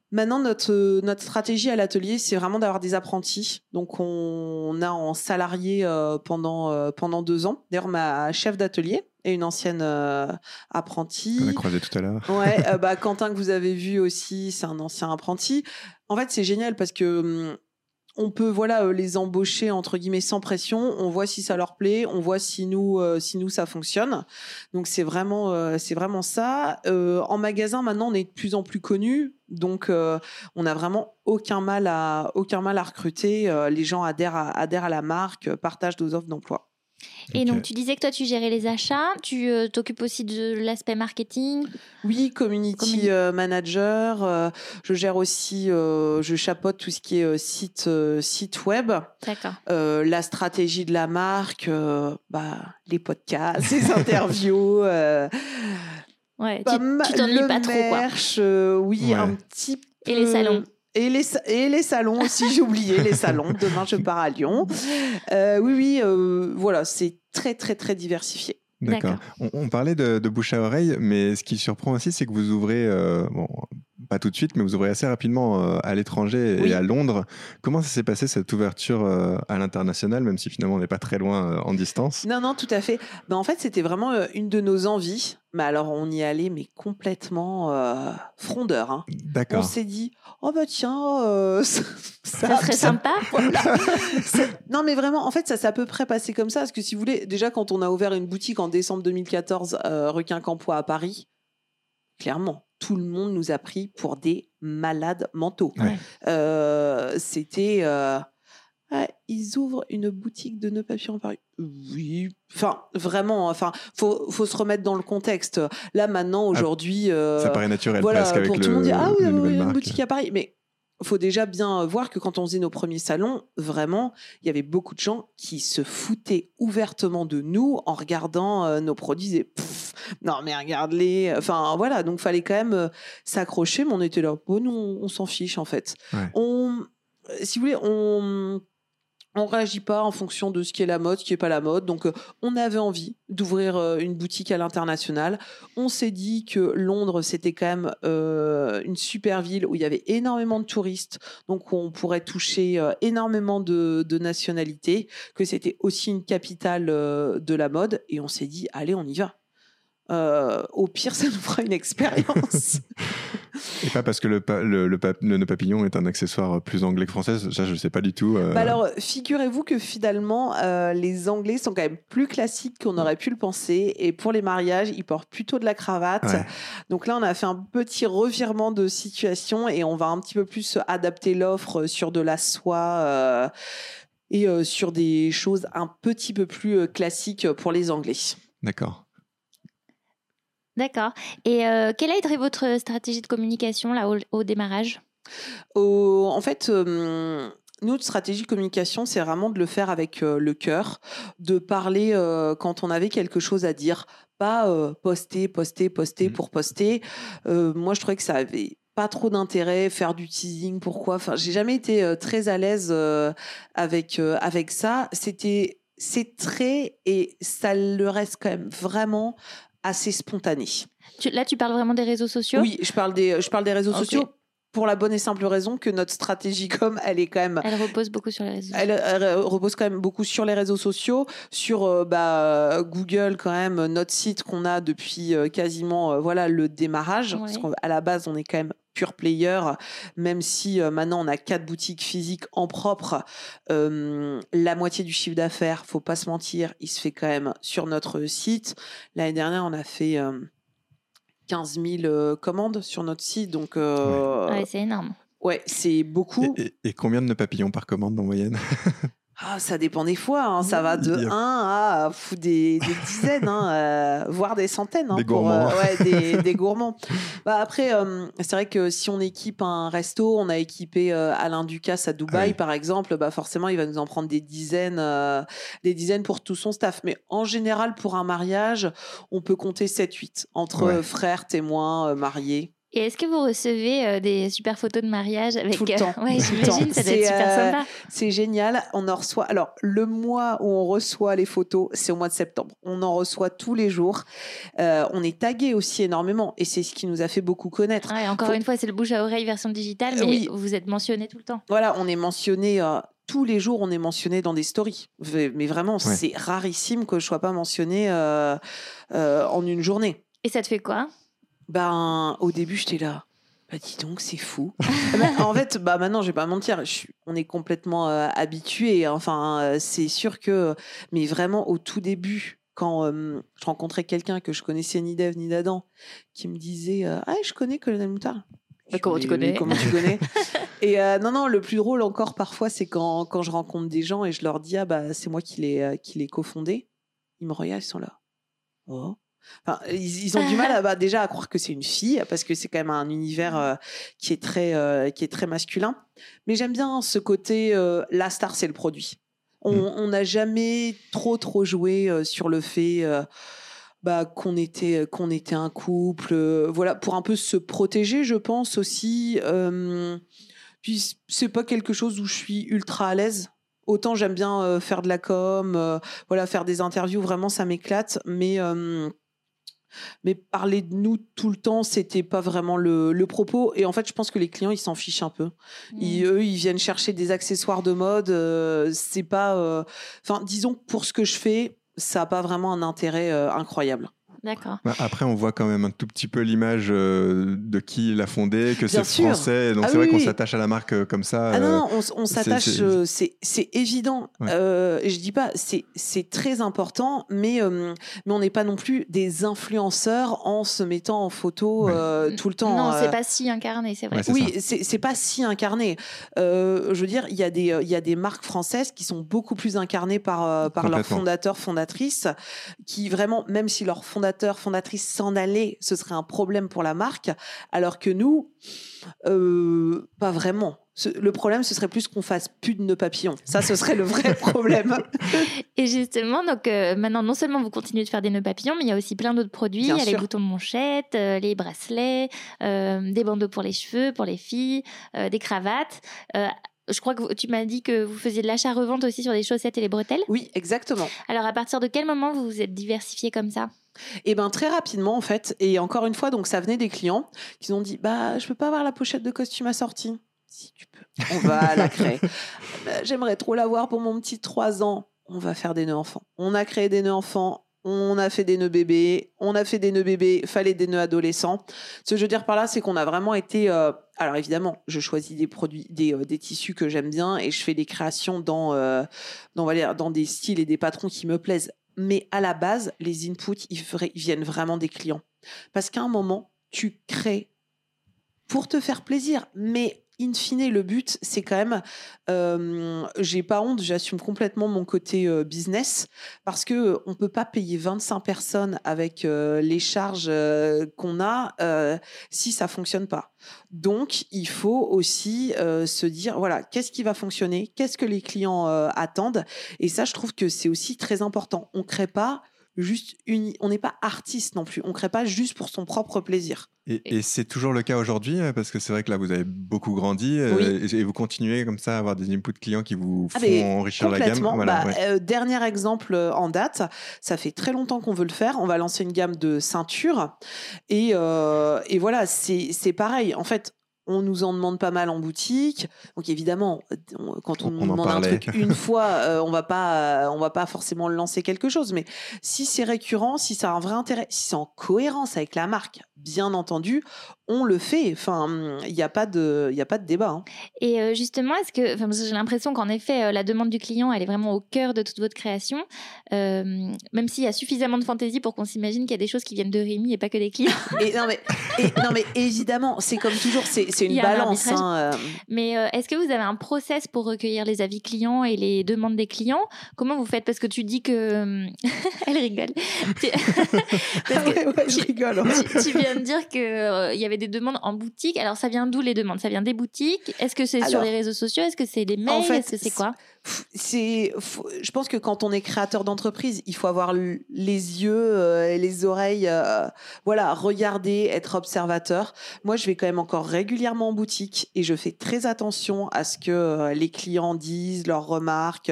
Speaker 3: Maintenant, notre, notre stratégie à l'atelier, c'est vraiment d'avoir des apprentis. Donc, on, on a en salarié pendant, pendant deux ans. D'ailleurs, ma chef d'atelier est une ancienne euh, apprentie.
Speaker 2: On a croisé tout à l'heure.
Speaker 3: Ouais, euh, bah, Quentin, que vous avez vu aussi, c'est un ancien apprenti. En fait, c'est génial parce que hum, on peut voilà euh, les embaucher entre guillemets sans pression. On voit si ça leur plaît, on voit si nous euh, si nous ça fonctionne. Donc c'est vraiment euh, c'est vraiment ça. Euh, en magasin maintenant, on est de plus en plus connus, donc on a vraiment aucun mal à aucun mal à recruter. Les gens adhèrent à, adhèrent à la marque, partagent nos offres d'emploi.
Speaker 1: Et donc, tu disais que toi, tu gérais les achats, tu euh, t'occupes aussi de l'aspect marketing.
Speaker 3: Oui, community
Speaker 1: Communi-
Speaker 3: euh, manager. euh, je gère aussi, euh, je chapeaute tout ce qui est euh, site, euh, site web,
Speaker 1: D'accord.
Speaker 3: euh, la stratégie de la marque, euh, bah, les podcasts, les interviews. euh,
Speaker 1: Ouais,
Speaker 3: pas
Speaker 1: tu t'ennuies pas trop, quoi.
Speaker 3: merch, euh, oui,
Speaker 2: Ouais.
Speaker 3: un petit peu.
Speaker 1: Et les salons.
Speaker 3: Et les, et les salons aussi, j'ai oublié les salons. Demain, je pars à Lyon. Euh, oui, oui, euh, voilà, c'est très, très, très diversifié.
Speaker 2: D'accord. On, on parlait de, de bouche à oreille, mais ce qui surprend aussi, c'est que vous ouvrez, euh, bon, pas tout de suite, mais vous ouvrez assez rapidement euh, à l'étranger
Speaker 3: Oui.
Speaker 2: et à Londres. Comment ça s'est passé cette ouverture euh, à l'international, même si finalement on n'est pas très loin euh, en distance?
Speaker 3: Non, non, tout à fait. Ben, en fait, c'était vraiment euh, une de nos envies. Mais alors, on y allait, mais complètement euh, frondeur. hein. On
Speaker 2: D'accord.
Speaker 3: s'est dit, oh bah tiens, euh, ça,
Speaker 1: Ça serait sympa.
Speaker 3: Voilà. Non, mais vraiment, en fait, ça s'est à peu près passé comme ça. Parce que si vous voulez, déjà, quand on a ouvert une boutique en décembre 2014, euh, Requin Campois à Paris, clairement, tout le monde nous a pris pour des malades mentaux.
Speaker 2: Ouais.
Speaker 3: Euh, C'était. Ouais, ils ouvrent une boutique de nœuds papillons à Paris. Oui, enfin vraiment, enfin faut faut se remettre dans le contexte. Là maintenant, aujourd'hui, euh,
Speaker 2: Ça paraît naturel
Speaker 3: voilà,
Speaker 2: presque avec
Speaker 3: pour
Speaker 2: le,
Speaker 3: tout le monde dire ah oui, oui,
Speaker 2: nouvelles
Speaker 3: une
Speaker 2: marques.
Speaker 3: boutique à Paris, mais faut déjà bien voir que quand on faisait nos premiers salons, vraiment, il y avait beaucoup de gens qui se foutaient ouvertement de nous en regardant euh, nos produits et pff, non mais regarde-les. Enfin voilà, donc fallait quand même euh, s'accrocher, mais on était là, bon nous on, on s'en fiche en fait.
Speaker 2: Ouais.
Speaker 3: On, si vous voulez, on on réagit pas en fonction de ce qui est la mode, ce qui est pas la mode. Donc, euh, on avait envie d'ouvrir euh, une boutique à l'international. On s'est dit que Londres, c'était quand même euh, une super ville où il y avait énormément de touristes, donc on pourrait toucher énormément de, de, nationalités, que c'était aussi une capitale de la mode. Et on s'est dit, allez, on y va. Au pire, ça nous fera une expérience.
Speaker 2: Et pas parce que le, le, le, papillon est un accessoire plus anglais que français, ça je ne sais pas du tout.
Speaker 3: Euh. Bah alors, figurez-vous que finalement, euh, les Anglais sont quand même plus classiques qu'on aurait pu le penser. Et pour les mariages, ils portent plutôt de la cravate. Donc là, on a fait un petit revirement de situation et on va un petit peu plus adapter l'offre sur de la soie. Euh, et sur des choses un petit peu plus classiques pour les Anglais.
Speaker 2: D'accord.
Speaker 1: D'accord. Et euh, quelle a été votre stratégie de communication là, au, démarrage?
Speaker 3: En fait, euh, notre stratégie de communication, c'est vraiment de le faire avec euh, le cœur, de parler quand on avait quelque chose à dire, pas poster, poster, poster mmh. pour poster. moi, je trouvais que ça avait pas trop d'intérêt, faire du teasing, pourquoi Enfin, j'ai jamais été très à l'aise avec avec ça. C'était c'est très et ça le reste quand même vraiment assez spontané.
Speaker 1: là, tu parles vraiment des réseaux sociaux?
Speaker 3: Oui, je parle des, je parle des réseaux sociaux pour la bonne et simple raison que notre stratégie com, elle est quand même.
Speaker 1: Elle repose beaucoup sur les réseaux.
Speaker 3: Elle, elle repose quand même beaucoup sur les réseaux sociaux, sur euh, bah, Google quand même, notre site qu'on a depuis euh, quasiment euh, voilà le démarrage. Parce qu'à la base, on est quand même pure player, même si maintenant on a quatre boutiques physiques en propre, la moitié du chiffre d'affaires, faut pas se mentir, il se fait quand même sur notre site. L'année dernière, on a fait 15 000 commandes sur notre site, donc
Speaker 1: c'est énorme.
Speaker 3: Ouais, c'est beaucoup.
Speaker 2: Et, combien de papillons par commande en moyenne?
Speaker 3: Ah, ça dépend des fois. Hein. Ça va de 1 à des, des dizaines, hein, euh, voire des centaines. Hein,
Speaker 2: des, pour, gourmands.
Speaker 3: Euh, ouais, des, gourmands. Bah, après, euh, c'est vrai que si on équipe un resto, on a équipé Alain Ducasse à Dubaï, par exemple, bah, forcément, il va nous en prendre des dizaines, des dizaines pour tout son staff. Mais en général, pour un mariage, on peut compter 7-8 entre frères, témoins, mariés.
Speaker 1: Et est-ce que vous recevez euh, des super photos de mariage avec
Speaker 3: tout le temps
Speaker 1: Ouais, j'imagine, ça doit être super euh, sympa.
Speaker 3: C'est génial. On en reçoit. Alors, le mois où on reçoit les photos, c'est au mois de septembre. On en reçoit tous les jours. Euh, on est tagué aussi énormément, et c'est ce qui nous a fait beaucoup connaître.
Speaker 1: Ouais, encore une fois, c'est le bouche à oreille version digitale, mais vous êtes mentionné tout le temps.
Speaker 3: Voilà, on est mentionné. tous les jours, on est mentionné dans des stories. Mais vraiment, c'est rarissime que je sois pas mentionné en une journée.
Speaker 1: Et ça te fait quoi?
Speaker 3: Ben, au début, j'étais là. Bah, dis donc, c'est fou. en fait, bah, maintenant, je vais pas mentir, on est complètement euh, habitué. Enfin, euh, c'est sûr que. Mais vraiment, au tout début, quand euh, je rencontrais quelqu'un que je connaissais ni d'Ève ni d'Adam, qui me disait Ah, je connais Colonel Moutard.
Speaker 1: comment tu connais?
Speaker 3: Comment tu connais? Et non, non, le plus drôle encore parfois, c'est quand, quand je rencontre des gens et je leur dis Ah, bah, c'est moi qui l'ai, qui l'ai cofondé. Ils me regardent, ils sont là. Oh ils, ont du mal à, bah, déjà à croire que c'est une fille parce que c'est quand même un univers euh, qui est très euh, qui est très masculin. Mais j'aime bien ce côté euh, la star c'est le produit. On mmh. n'a jamais trop trop joué sur le fait bah, qu'on était qu'on était un couple. voilà pour un peu se protéger, je pense aussi. puis c'est pas quelque chose où je suis ultra à l'aise. Autant j'aime bien faire de la com, voilà faire des interviews, vraiment ça m'éclate, mais mais parler de nous tout le temps, c'était pas vraiment le, propos. Et en fait, je pense que les clients, ils s'en fichent un peu. Ils, eux, ils viennent chercher des accessoires de mode. Euh, c'est pas. Euh, enfin, disons que pour ce que je fais, ça n'a pas vraiment un intérêt euh, incroyable.
Speaker 1: D'accord.
Speaker 2: Bah, après, on voit quand même un tout petit peu l'image euh, de qui l'a fondé, que c'est français. Donc ah c'est vrai qu'on s'attache à la marque euh, comme ça.
Speaker 3: Ah non, euh, on, s'attache, c'est évident. et je dis pas, c'est très important, mais, mais on n'est pas non plus des influenceurs en se mettant en photo tout le temps.
Speaker 1: Non, c'est pas si incarné, c'est vrai.
Speaker 3: oui, c'est pas si incarné. je veux dire, il y, a des, il y a des marques françaises qui sont beaucoup plus incarnées par, par leurs fondateurs, fondatrices, qui vraiment, même si leurs fondateurs fondatrice s'en aller, ce serait un problème pour la marque, alors que nous, euh, pas vraiment. Le problème, ce serait plus qu'on fasse plus de nœuds papillons. Ça, ce serait le vrai problème.
Speaker 1: Et justement, donc euh, maintenant, non seulement vous continuez de faire des nœuds papillons, mais il y a aussi plein d'autres produits. il y a les boutons de manchette, euh, les bracelets, des bandeaux pour les cheveux, pour les filles, des cravates je crois que tu m'as dit que vous faisiez de l'achat-revente aussi sur les chaussettes et les bretelles?
Speaker 3: Oui, exactement.
Speaker 1: Alors, à partir de quel moment vous vous êtes diversifié comme ça?
Speaker 3: Eh ben très rapidement en fait. Et encore une fois, donc ça venait des clients qui ont dit bah je peux pas avoir la pochette de costume assortie. Si tu peux, on va la créer. Bah, J'aimerais trop l'avoir pour mon petit 3 ans. On va faire des nœuds enfants. On a créé des nœuds enfants. On a fait des nœuds bébés, on a fait des nœuds bébés, fallait des nœuds adolescents. Ce que je veux dire par là, c'est qu'on a vraiment été. euh, alors évidemment, je choisis des produits, des, euh, des tissus que j'aime bien et je fais des créations dans, euh, dans, on va dire, dans des styles et des patrons qui me plaisent. Mais à la base, les inputs, ils, viennent vraiment des clients. Parce qu'à un moment, tu crées pour te faire plaisir. Mais in fine, le but, c'est quand même, euh, j'ai pas honte, j'assume complètement mon côté euh, business parce que euh, on peut pas payer 25 personnes avec euh, les charges euh, qu'on a si ça fonctionne pas. Donc, il faut aussi se dire, voilà, qu'est-ce qui va fonctionner, qu'est-ce que les clients attendent. Et ça, je trouve que c'est aussi très important. On crée pas juste une, on n'est pas artiste non plus. On crée pas juste pour son propre plaisir.
Speaker 2: Et, et c'est toujours le cas aujourd'hui, euh, parce que c'est vrai que là, vous avez beaucoup grandi euh,
Speaker 3: Oui.
Speaker 2: et, vous continuez comme ça à avoir des inputs clients qui vous
Speaker 3: Ah,
Speaker 2: font enrichir la gamme. Voilà,
Speaker 3: Bah,
Speaker 2: ouais.
Speaker 3: euh, dernier exemple en date, ça fait très longtemps qu'on veut le faire. On va lancer une gamme de ceintures. Et, euh, et voilà, c'est c'est pareil. En fait, on nous en demande pas mal en boutique. Donc évidemment, on- quand on,
Speaker 2: On-
Speaker 3: nous demande un truc une fois, euh, on va pas, euh, on va pas forcément lancer quelque chose. Mais si c'est récurrent, si ça a un vrai intérêt, si c'est en cohérence avec la marque, bien entendu, on le fait. Enfin, il n'y a pas de, il a pas de débat. hein.
Speaker 1: Et euh, justement, est-ce que, enfin, que j'ai l'impression qu'en effet, euh, la demande du client, elle est vraiment au cœur de toute votre création, Euh, même s'il y a suffisamment de fantaisie pour qu'on s'imagine qu'il y a des choses qui viennent de Rémi et pas que des clients.
Speaker 3: Et non mais, et, non mais évidemment, c'est comme toujours, c'est une
Speaker 1: un
Speaker 3: balance. hein, euh.
Speaker 1: Mais euh, est-ce que vous avez un process pour recueillir les avis clients et les demandes des clients? Comment vous faites? Parce que tu dis que... Elle rigole. Tu- Parce que
Speaker 3: Ah ouais, ouais, je rigole. hein.
Speaker 1: tu, tu viens de dire qu'il y avait des demandes en boutique. Alors, ça vient d'où les demandes? Ça vient des boutiques? Est-ce que c'est sur les réseaux sociaux? Est-ce que c'est des mails?
Speaker 3: en fait,
Speaker 1: Est-ce que c'est quoi?
Speaker 3: C'est, je pense que quand on est créateur d'entreprise, il faut avoir les yeux euh, et les oreilles, euh, voilà, regarder, être observateur. Moi, je vais quand même encore régulièrement en boutique et je fais très attention à ce que euh, les clients disent, leurs remarques.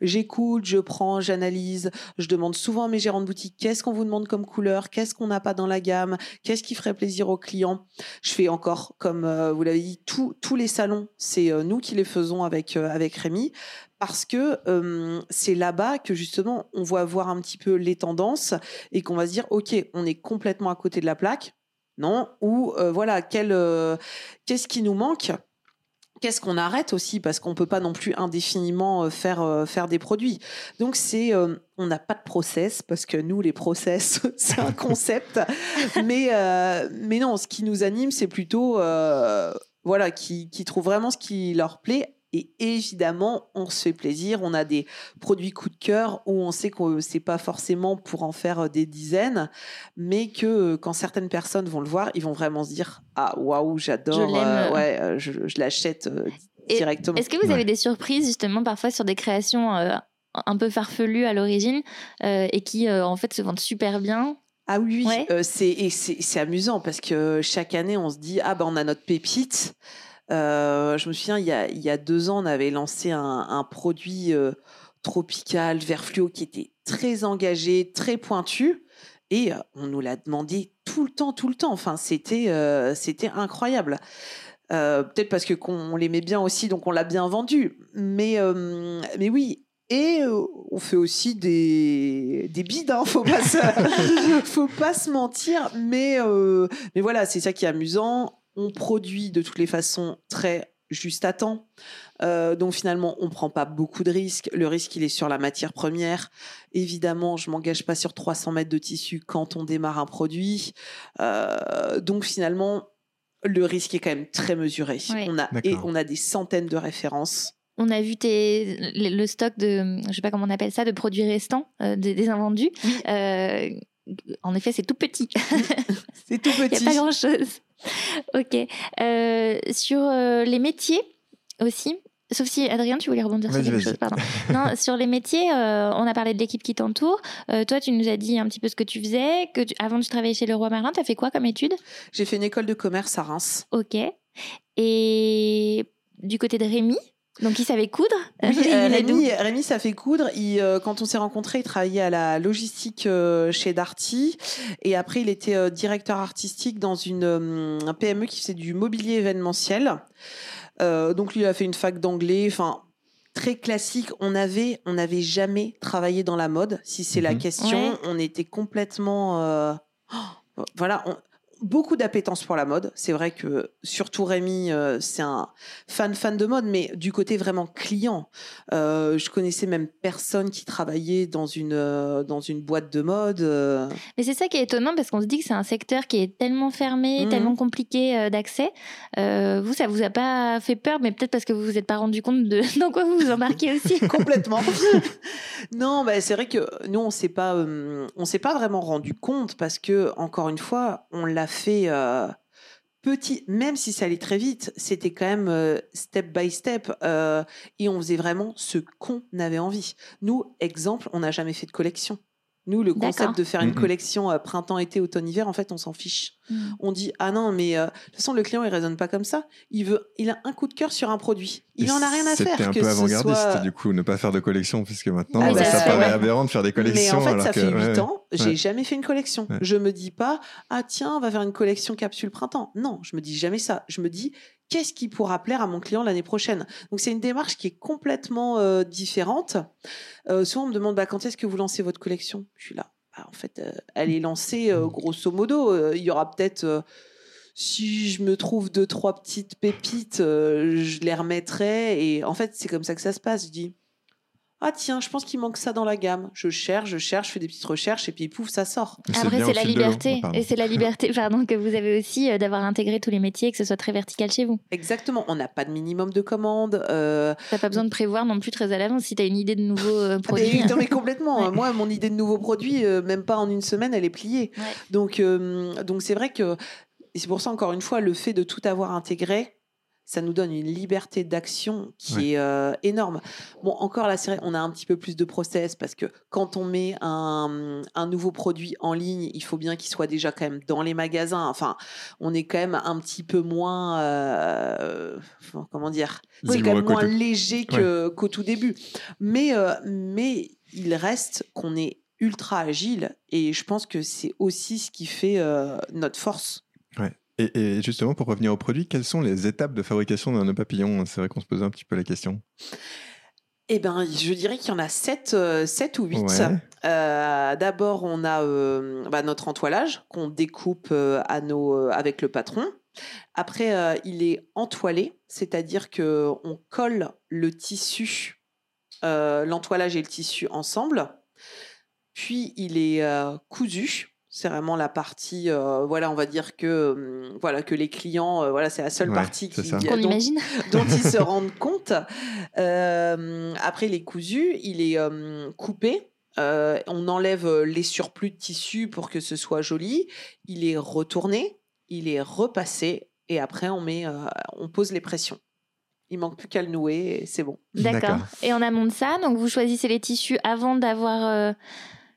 Speaker 3: J'écoute, je prends, j'analyse. Je demande souvent à mes gérants de boutique qu'est-ce qu'on vous demande comme couleur, qu'est-ce qu'on n'a pas dans la gamme, qu'est-ce qui ferait plaisir aux clients? Je fais encore, comme vous l'avez dit, tous les salons, c'est nous qui les faisons avec avec Rémi parce que euh, c'est là-bas que justement on va voir un petit peu les tendances et qu'on va se dire ok on est complètement à côté de la plaque non? Ou euh, voilà quel euh, qu'est-ce qui nous manque? Qu'est-ce qu'on arrête aussi? Parce qu'on peut pas non plus indéfiniment faire faire des produits. Donc c'est euh, on n'a pas de process parce que nous les process c'est un concept. mais euh, mais non, ce qui nous anime c'est plutôt euh, voilà qui qui trouvent vraiment ce qui leur plaît et évidemment, on se fait plaisir. On a des produits coup de cœur où on sait que c'est pas forcément pour en faire euh, des dizaines, mais que euh, quand certaines personnes vont le voir, ils vont vraiment se dire Ah, waouh, j'adore.
Speaker 1: Je
Speaker 3: euh, ouais, euh, je, je l'achète euh, directement.
Speaker 1: Est-ce que vous
Speaker 2: Ouais.
Speaker 1: avez des surprises justement parfois sur des créations un peu farfelues à l'origine et qui en fait se vendent super bien?
Speaker 3: Ah oui.
Speaker 1: Ouais.
Speaker 3: C'est amusant parce que chaque année, on se dit ah ben on a notre pépite. Euh, je me souviens, il y a, deux ans, on avait lancé un, produit euh, tropical vert fluo qui était très engagé, très pointu. Et euh, on nous l'a demandé tout le temps, tout le temps. Enfin, c'était incroyable. Peut-être parce que qu'on l'aimait bien aussi, donc on l'a bien vendu. Mais mais oui. Et on fait aussi des, des bides, hein, faut pas se, faut pas se mentir. Mais, mais voilà, c'est ça qui est amusant. On produit de toutes les façons très juste à temps. Euh, donc finalement, on prend pas beaucoup de risques. Le risque, il est sur la matière première. Évidemment, je m'engage pas sur 300 mètres de tissu quand on démarre un produit. Euh, donc finalement, le risque est quand même très mesuré. On a et on a des centaines de références.
Speaker 1: On a vu tes, le le stock de, je sais pas comment on appelle ça, de produits restants, euh, des, des invendus. Euh, en effet, c'est tout petit.
Speaker 3: C'est tout
Speaker 1: Il n'y a
Speaker 3: petit.
Speaker 1: pas grand-chose. ok. Euh, sur euh, les métiers aussi, sauf si Adrien, tu voulais rebondir sur quelque chose, pardon. non, sur les métiers, euh, on a parlé de l'équipe qui t'entoure. Euh, toi, tu nous as dit un petit peu ce que tu faisais. Que tu- avant de travailler chez le Roi Merlin, tu as fait quoi comme études
Speaker 3: J'ai fait une école de commerce à Reims.
Speaker 1: Ok. Et du côté de Rémi, Donc il savait coudre
Speaker 3: Oui,
Speaker 1: Il
Speaker 3: euh, Rémi, Rémi, ça fait coudre. Il, euh, quand on s'est rencontrés, il travaillait à la logistique euh, chez Darty. Et après, il était euh, directeur artistique dans une euh, un PME qui faisait du mobilier événementiel. Euh, donc lui, il a fait une fac d'anglais. Enfin, très classique. On avait, on n'avait jamais travaillé dans la mode. Si c'est la
Speaker 2: Mhm.
Speaker 3: question,
Speaker 1: Ouais.
Speaker 3: on était complètement. euh, oh, voilà. on- Beaucoup d'appétence pour la mode. C'est vrai que surtout Rémi, euh, c'est un fan fan de mode, mais du côté vraiment client. Euh, je connaissais même personne qui travaillait dans une euh, dans une boîte de mode. euh.
Speaker 1: Mais c'est ça qui est étonnant parce qu'on se dit que c'est un secteur qui est tellement fermé,
Speaker 3: Mhm.
Speaker 1: tellement compliqué d'accès. Vous, ça vous a pas fait peur, mais peut-être parce que vous vous êtes pas rendu compte de dans quoi vous vous embarquez aussi.
Speaker 3: complètement. non, bah, c'est vrai que nous on s'est pas on s'est pas vraiment rendu compte parce que encore une fois on l'a fait. euh, Petit, même si ça allait très vite, c'était quand même euh, step by step euh, et on faisait vraiment ce qu'on avait envie. Nous, exemple, on n'a jamais fait de collection. Nous, le concept de faire une collection euh, printemps-été, automne-hiver, en fait, on s'en fiche. on dit ah non mais euh, de toute façon le client il raisonne pas comme ça il veut il a un coup de cœur sur un produit il
Speaker 2: Et
Speaker 3: en a rien à faire
Speaker 2: C'était un
Speaker 3: que
Speaker 2: peu
Speaker 3: ce
Speaker 2: avant-gardiste,
Speaker 3: soit
Speaker 2: du coup, ne pas faire de collection, puisque maintenant,
Speaker 3: Ah
Speaker 2: bah,
Speaker 3: bah,
Speaker 2: ça paraît aberrant de faire des collections.
Speaker 3: mais en fait
Speaker 2: alors
Speaker 3: ça
Speaker 2: que-
Speaker 3: fait 8
Speaker 2: ouais.
Speaker 3: ans j'ai
Speaker 2: Ouais.
Speaker 3: jamais fait une collection
Speaker 2: Ouais.
Speaker 3: je me dis pas ah tiens on va faire une collection capsule printemps non je me dis jamais ça je me dis qu'est-ce qui pourra plaire à mon client l'année prochaine. Donc c'est une démarche qui est complètement euh, différente. Euh, souvent on me demande bah, quand est-ce que vous lancez votre collection? Je suis là. Bah, en fait euh, elle est lancée grosso modo. Il y aura peut-être si je me trouve deux trois petites pépites, je les remettrai. Et en fait c'est comme ça que ça se passe. Je dis ah tiens, je pense qu'il manque ça dans la gamme. Je cherche, je cherche, je fais des petites recherches et puis pouf ça sort.
Speaker 2: Mais
Speaker 1: Après, c'est la liberté.
Speaker 2: Oh,
Speaker 1: et c'est la liberté pardon, que vous avez aussi euh, d'avoir intégré tous les métiers et que ce soit très vertical chez vous.
Speaker 3: Exactement. On n'a pas de minimum de commandes. Euh,
Speaker 1: T'as pas besoin de prévoir non plus très à l'avance si tu as une idée de nouveaux euh,
Speaker 3: mais, non, mais complètement.
Speaker 1: Ouais.
Speaker 3: Moi, mon idée de nouveau produit, euh, même pas en une semaine, elle est pliée.
Speaker 1: Ouais.
Speaker 3: Donc, euh, donc c'est vrai que et c'est pour ça encore une fois le fait de tout avoir intégré, ça nous donne une liberté d'action qui est euh, énorme. Bon, encore c'est vrai, on a un petit peu plus de process parce que quand on met un, un nouveau produit en ligne, il faut bien qu'il soit déjà quand même dans les magasins. Enfin, on est quand même un petit peu moins, euh, comment dire, c'est quand même moins léger que- qu'au tout début. Mais, euh, mais il reste qu'on est ultra agile et je pense que c'est aussi ce qui fait notre force.
Speaker 2: Et, et justement, pour revenir au produit, quelles sont les étapes de fabrication d'un nœud papillon? C'est vrai qu'on se posait un petit peu la question.
Speaker 3: Eh ben, je dirais qu'il y en a 7, sept ou 8.
Speaker 2: Ouais.
Speaker 3: Euh, D'abord, on a euh, bah, notre entoilage qu'on découpe euh, à nos, euh, avec le patron. Après, euh, il est entoilé, c'est-à-dire que on colle le tissu, euh, l'entoilage et le tissu ensemble. Puis, il est euh, cousu. C'est vraiment la partie, euh, voilà, on va dire que, hum, voilà, que les clients, euh, voilà, c'est la seule
Speaker 2: Ouais,
Speaker 3: partie qui, dont-
Speaker 1: imagine.
Speaker 3: dont ils se rendent compte. Euh, après, il est cousu, il est euh, coupé. Euh, on enlève les surplus de tissu pour que ce soit joli. Il est retourné, il est repassé et après on met, euh, on pose les pressions. Il manque plus qu'à le nouer et c'est bon.
Speaker 1: D'accord. Et en amont de ça, donc vous choisissez les tissus avant d'avoir.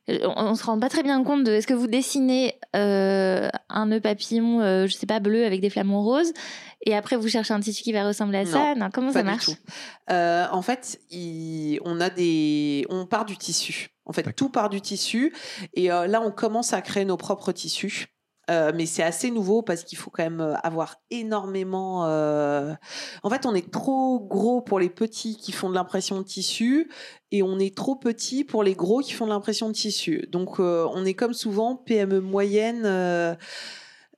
Speaker 1: On, on se rend pas très bien compte de. Est-ce que vous dessinez euh, un nœud papillon, euh, je sais pas, bleu avec des flamants roses, et après vous cherchez un tissu qui va ressembler à ça? Non, comment
Speaker 3: Pas
Speaker 1: ça
Speaker 3: du
Speaker 1: marche?
Speaker 3: tout. Euh, en fait, il- on a des, on part du tissu. En fait, tout part du tissu. Et euh, là, on commence à créer nos propres tissus. Euh, mais c'est assez nouveau parce qu'il faut quand même euh, avoir énormément. euh, En fait, on est trop gros pour les petits qui font de l'impression de tissu et on est trop petit pour les gros qui font de l'impression de tissu. Donc, on est comme souvent PME moyenne.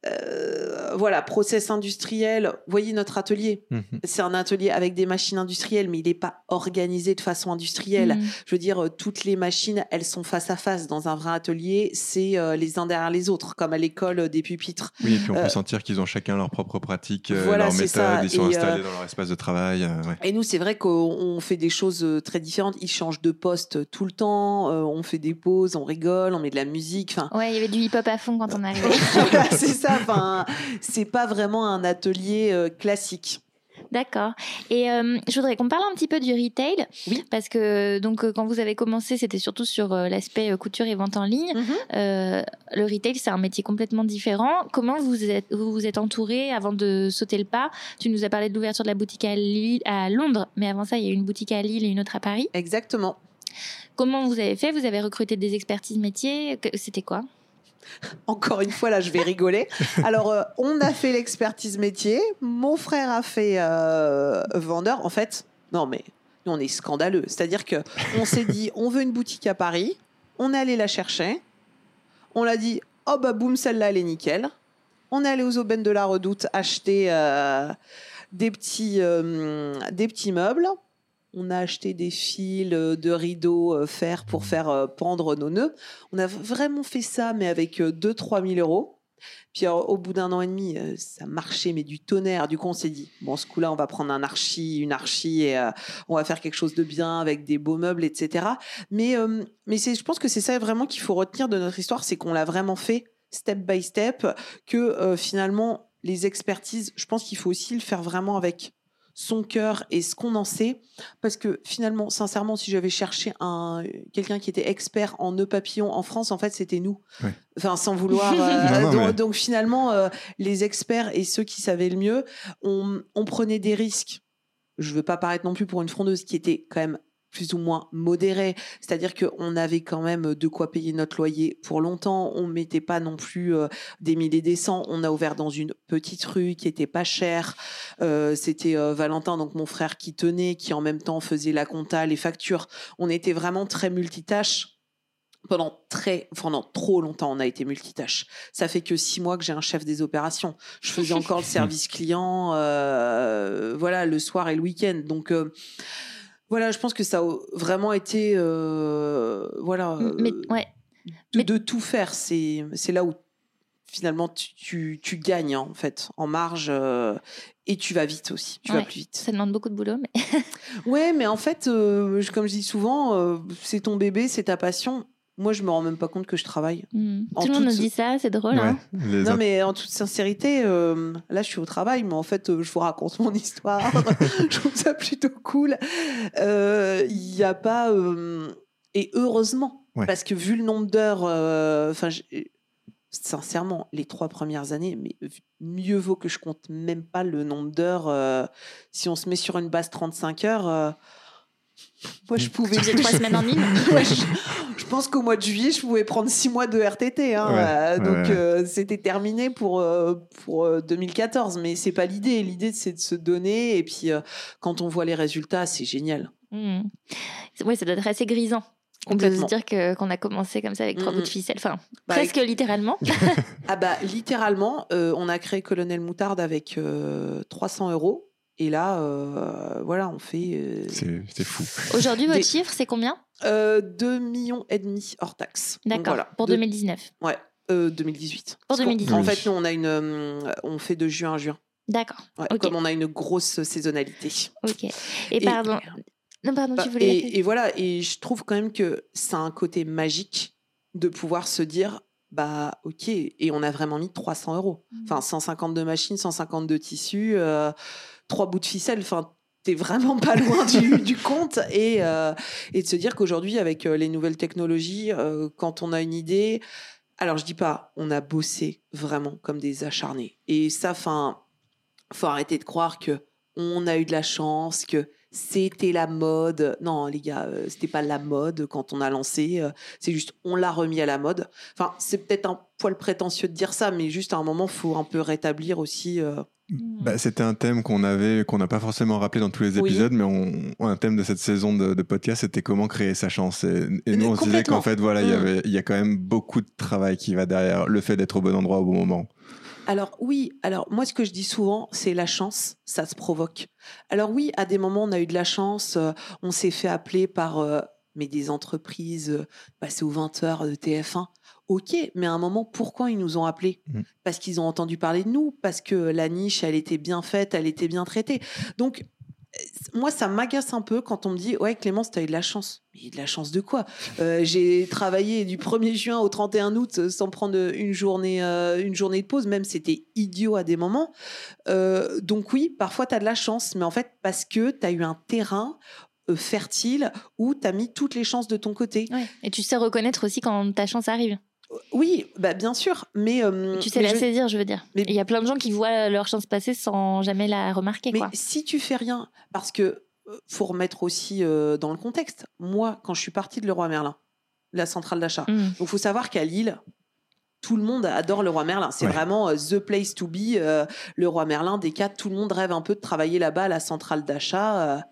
Speaker 3: Euh, voilà, process industriel. Voyez notre atelier.
Speaker 2: Mhm.
Speaker 3: C'est un atelier avec des machines industrielles, mais il n'est pas organisé de façon industrielle.
Speaker 1: Hmm.
Speaker 3: Je veux dire, euh, toutes les machines, elles sont face à face. Dans un vrai atelier, c'est euh, les uns derrière les autres, comme à l'école des pupitres.
Speaker 2: Oui, et puis on
Speaker 3: Euh,
Speaker 2: peut sentir qu'ils ont chacun leur propre pratique,
Speaker 3: voilà,
Speaker 2: leur méthode,
Speaker 3: ça.
Speaker 2: ils sont
Speaker 3: Et,
Speaker 2: installés
Speaker 3: euh,
Speaker 2: dans leur espace de travail. euh, ouais.
Speaker 3: Et nous, c'est vrai qu'on on fait des choses très différentes. Ils changent de poste tout le temps. euh, on fait des pauses, on rigole, on met de la musique. Enfin,
Speaker 1: Ouais, il y avait du hip-hop à fond quand on arrivait.
Speaker 3: c'est ça. Enfin, c'est pas vraiment un atelier euh, classique.
Speaker 1: D'accord. Et euh, je voudrais qu'on parle un petit peu du retail.
Speaker 3: Oui.
Speaker 1: Parce que donc euh, quand vous avez commencé, c'était surtout sur euh, l'aspect euh, couture et vente en ligne.
Speaker 3: Mhm.
Speaker 1: Le retail, c'est un métier complètement différent. Comment vous êtes, vous vous êtes entouré avant de sauter le pas? Tu nous as parlé de l'ouverture de la boutique à, Lille, à Londres, mais avant ça, il y a eu une boutique à Lille et une autre à Paris.
Speaker 3: Exactement.
Speaker 1: Comment vous avez fait? Vous avez recruté des expertises métiers C'était quoi?
Speaker 3: Encore une fois, là, je vais rigoler. Alors, euh, on a fait l'expertise métier. Mon frère a fait euh, vendeur. En fait, non, mais on est scandaleux. C'est-à-dire que on s'est dit, on veut une boutique à Paris. On est allé la chercher. On l'a dit, oh bah boum, celle-là, elle est nickel. On est allé aux aubaines de la Redoute acheter euh, des, petits, des petits meubles. On a acheté des fils euh, de rideaux euh, fer pour faire euh, pendre nos nœuds. On a vraiment fait ça, mais avec 2-3 000 euros. Puis alors, au bout d'un an et demi, ça marchait, mais du tonnerre. Du coup, on s'est dit, bon, ce coup-là, on va prendre un archi, une archi, et euh, on va faire quelque chose de bien avec des beaux meubles, etc. Mais, euh, je pense que c'est ça vraiment qu'il faut retenir de notre histoire, c'est qu'on l'a vraiment fait step by step, que euh, finalement, les expertises, je pense qu'il faut aussi le faire vraiment avec son cœur et ce qu'on en sait. Parce que finalement, sincèrement, si j'avais cherché un, quelqu'un qui était expert en nœuds papillons en France, en fait, c'était nous. Enfin, sans vouloir. euh,
Speaker 2: Non, non,
Speaker 3: donc,
Speaker 2: mais-
Speaker 3: donc, finalement, euh, les experts et ceux qui savaient le mieux, on, on prenait des risques. Je veux pas paraître non plus pour une frondeuse qui était quand même plus ou moins modérée. C'est-à-dire qu'on avait quand même de quoi payer notre loyer pour longtemps. On mettait pas non plus euh, des milliers des cents. On a ouvert dans une petite rue qui était pas chère. Euh, C'était euh, Valentin, donc mon frère, qui tenait, qui en même temps faisait la compta, les factures. On était vraiment très multitâche. Pendant très, pendant trop longtemps, on a été multitâche. Ça fait que six mois que j'ai un chef des opérations. Je faisais encore le service client, voilà, le soir et le week-end. Donc, voilà, je pense que ça a vraiment été, euh, voilà,
Speaker 1: Mais
Speaker 3: euh,
Speaker 1: ouais.
Speaker 3: de, tout faire. C'est, c'est là où finalement tu, tu, tu gagnes hein, en fait en marge euh, et tu vas vite aussi. Tu vas plus vite.
Speaker 1: Ça demande beaucoup de boulot, mais
Speaker 3: Ouais, mais en fait, euh, comme je dis souvent, c'est ton bébé, c'est ta passion. Moi, je me rends même pas compte que je travaille.
Speaker 1: Hmm. Tout le monde nous
Speaker 3: toute-
Speaker 1: dit ça, c'est drôle.
Speaker 2: Ouais,
Speaker 1: hein.
Speaker 3: Non, mais en toute sincérité, euh, là, je suis au travail, mais en fait, euh, je vous raconte mon histoire. je trouve ça plutôt cool. Euh, Il n'y a pas. euh, et heureusement,
Speaker 2: Ouais.
Speaker 3: parce que vu le nombre d'heures. Enfin, j'ai- sincèrement, les trois premières années, mais mieux vaut que je compte même pas le nombre d'heures. euh, si on se met sur une base 35 heures. euh, moi, je pouvais.
Speaker 1: Tu faisais trois semaines en ligne
Speaker 3: Ouais, je pense qu'au mois de juillet, je pouvais prendre six mois de RTT. hein,
Speaker 2: Ouais,
Speaker 3: euh, donc,
Speaker 2: ouais.
Speaker 3: euh, c'était terminé pour, euh, pour euh, 2014. Mais c'est pas l'idée. L'idée, c'est de se donner. Et puis, euh, quand on voit les résultats, c'est génial.
Speaker 1: Hmm. Oui, ça doit être assez grisant. De se
Speaker 3: Complètement.
Speaker 1: dire que- qu'on a commencé comme ça avec trois bouts de ficelle. Enfin,
Speaker 3: Bah,
Speaker 1: presque littéralement.
Speaker 3: Ah bah, littéralement, euh, on a créé Colonel Moutarde avec euh, 300 euros. Et là, euh, voilà, on fait euh,
Speaker 2: c'est c'est fou.
Speaker 1: Aujourd'hui, votre
Speaker 3: Des-
Speaker 1: chiffre, c'est combien?
Speaker 3: Euh, 2 millions et demi hors taxe. Donc,
Speaker 1: D'accord,
Speaker 3: voilà.
Speaker 1: pour
Speaker 3: De-
Speaker 1: 2019.
Speaker 3: Ouais, euh, 2018.
Speaker 1: Pour
Speaker 3: Parce qu'en-
Speaker 1: 2018.
Speaker 3: En fait, nous, on a une, euh, on fait de juin à juin.
Speaker 1: D'accord,
Speaker 3: Ouais,
Speaker 1: Ok.
Speaker 3: Comme on a une grosse saisonnalité.
Speaker 1: ok. Et, pardon. Non, pardon,
Speaker 3: Bah,
Speaker 1: tu voulais.
Speaker 3: et, et voilà, et je trouve quand même que ça a un côté magique de pouvoir se dire, bah ok, et on a vraiment mis 300 euros.
Speaker 1: Mm.
Speaker 3: Enfin, 152 machines, 152 tissus, euh, trois bouts de ficelle, enfin, t'es vraiment pas loin du, du compte. Et, euh, et de se dire qu'aujourd'hui, avec euh, les nouvelles technologies, euh, quand on a une idée, alors je dis pas, on a bossé vraiment comme des acharnés. Et ça, enfin, faut arrêter de croire que on a eu de la chance, que c'était la mode. Non, les gars, euh, c'était pas la mode quand on a lancé. euh, c'est juste, on l'a remis à la mode. Enfin, c'est peut-être un poil prétentieux de dire ça, mais juste à un moment, faut un peu rétablir aussi. euh,
Speaker 1: Hmm.
Speaker 2: Bah, C'était un thème qu'on avait, qu'on n'a pas forcément rappelé dans tous les
Speaker 3: Oui.
Speaker 2: épisodes, mais on, un thème de cette saison de, de podcast, c'était comment créer sa chance. Et, et nous, on se disait qu'en fait, voilà, il y
Speaker 3: Mm.
Speaker 2: il y a quand même beaucoup de travail qui va derrière le fait d'être au bon endroit au bon moment.
Speaker 3: Alors oui, alors moi ce que je dis souvent, c'est la chance, ça se provoque. Alors oui, à des moments on a eu de la chance, euh, on s'est fait appeler par euh, mais des entreprises euh, passées aux 20 heures de TF1. Ok, mais à un moment, pourquoi ils nous ont appelés?
Speaker 2: Mm.
Speaker 3: Parce qu'ils ont entendu parler de nous, parce que la niche, elle était bien faite, elle était bien traitée. Donc, moi, ça m'agace un peu quand on me dit Ouais, Clémence, t'as eu de la chance. Mais de la chance de quoi? Euh, J'ai travaillé du 1er juin au 31 août euh, sans prendre une journée, euh, une journée de pause, même c'était idiot à des moments. donc, oui, parfois, t'as de la chance, mais en fait, parce que t'as eu un terrain fertile où t'as mis toutes les chances de ton côté.
Speaker 1: Et tu sais reconnaître aussi quand ta chance arrive.
Speaker 3: Oui, bah bien sûr, mais
Speaker 1: tu sais la saisir, je veux dire. Il y a plein de gens qui voient leur chance passer sans jamais la remarquer.
Speaker 3: Mais si tu fais rien, parce que faut remettre aussi dans le contexte. Moi, quand je suis partie de Leroy Merlin, la centrale d'achat, il mmh. faut savoir qu'à Lille, tout le monde adore le roi Merlin. C'est vraiment the place to be. le roi Merlin, des cas, tout le monde rêve un peu de travailler là-bas à la centrale d'achat.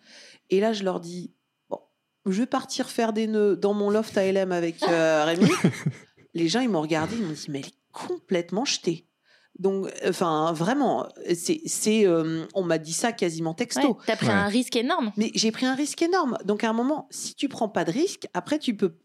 Speaker 3: et là, je leur dis, bon, je vais partir faire des nœuds dans mon loft ALM avec Rémi. les gens, ils m'ont regardé, ils m'ont dit, mais elle est complètement jetée. Donc, enfin, vraiment, c'est, c'est, euh, on m'a dit ça quasiment texto.
Speaker 1: Tu t'as pris un risque énorme.
Speaker 3: Mais j'ai pris un risque énorme. Donc, à un moment, si tu prends pas de risque, après, tu peux,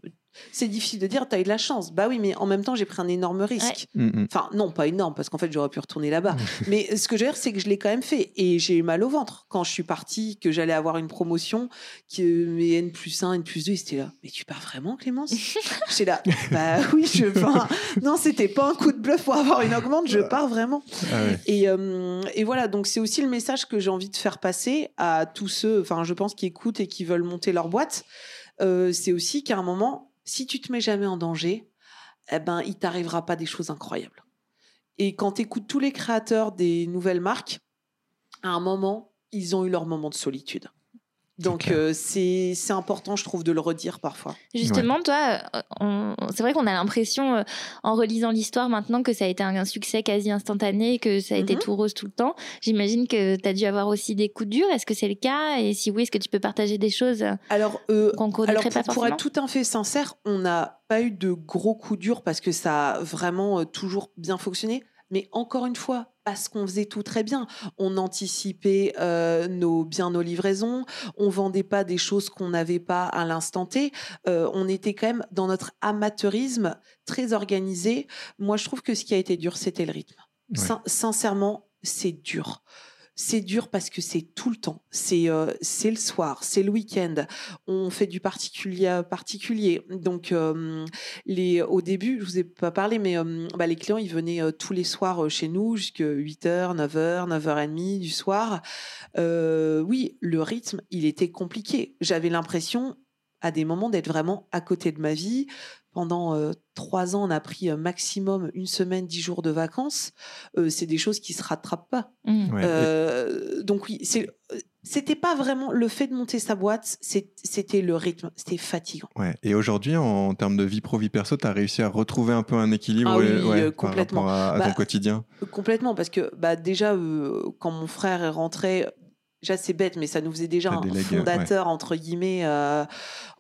Speaker 3: c'est difficile de dire, tu as eu de la chance. Bah oui, mais en même temps, j'ai pris un énorme risque. Mm, mm. Enfin, non, pas énorme, parce qu'en fait, j'aurais pu retourner là-bas. mais ce que je veux dire, c'est que je l'ai quand même fait. Et j'ai eu mal au ventre quand je suis partie, que j'allais avoir une promotion, que mes N plus 1, N plus 2, c'était là. Mais tu pars vraiment, Clémence? J'étais là. Bah oui, je pars. Non, c'était pas un coup de bluff pour avoir une augmente, je pars vraiment. Ah et, euh, et voilà, donc c'est aussi le message que j'ai envie de faire passer à tous ceux, enfin, je pense, qui écoutent et qui veulent monter leur boîte. Euh, c'est aussi qu'à un moment, si tu te mets jamais en danger, eh ben, il t'arrivera pas des choses incroyables. Et quand tu écoutes tous les créateurs des nouvelles marques, à un moment, ils ont eu leur moment de solitude. Donc euh, c'est important, je trouve, de le redire parfois.
Speaker 1: Justement, toi, euh, c'est vrai qu'on a l'impression, euh, en relisant l'histoire maintenant, que ça a été un, succès quasi instantané, que ça a été mhm. tout rose tout le temps. J'imagine que tu as dû avoir aussi des coups durs. Est-ce que c'est le cas? Et si oui, est-ce que tu peux partager des choses
Speaker 3: alors, qu'on alors pour, pas pour être tout à fait sincère, on n'a pas eu de gros coups durs parce que ça a vraiment toujours bien fonctionné. Mais encore une fois, parce qu'on faisait tout très bien. On anticipait euh, nos, bien nos livraisons, on vendait pas des choses qu'on n'avait pas à l'instant T. Euh, on était quand même dans notre amateurisme très organisé. Moi, je trouve que ce qui a été dur, c'était le rythme. sincèrement, c'est dur c'est dur parce que c'est tout le temps. C'est euh, c'est le soir, c'est le week-end. On fait du particulier particulier. Donc euh, les au début, je vous ai pas parlé, mais euh, bah, les clients ils venaient tous les soirs chez nous jusqu'à 8h, 9h, 9h30 du soir. oui, le rythme, il était compliqué. J'avais l'impression à des moments d'être vraiment à côté de ma vie, pendant trois ans, on a pris maximum une semaine, dix jours de vacances. c'est des choses qui se rattrapent pas. Mmh. donc oui, c'est c'était pas vraiment le fait de monter sa boîte, c'était le rythme, c'était fatigant.
Speaker 2: Ouais. Et aujourd'hui, en, termes de vie pro, vie perso, tu as réussi à retrouver un peu un équilibre ah complètement. par rapport à, ton bah, quotidien?
Speaker 3: Complètement, parce que bah, déjà, quand mon frère est rentré, déjà c'est bête, mais ça nous faisait déjà un fondateur, entre guillemets, euh,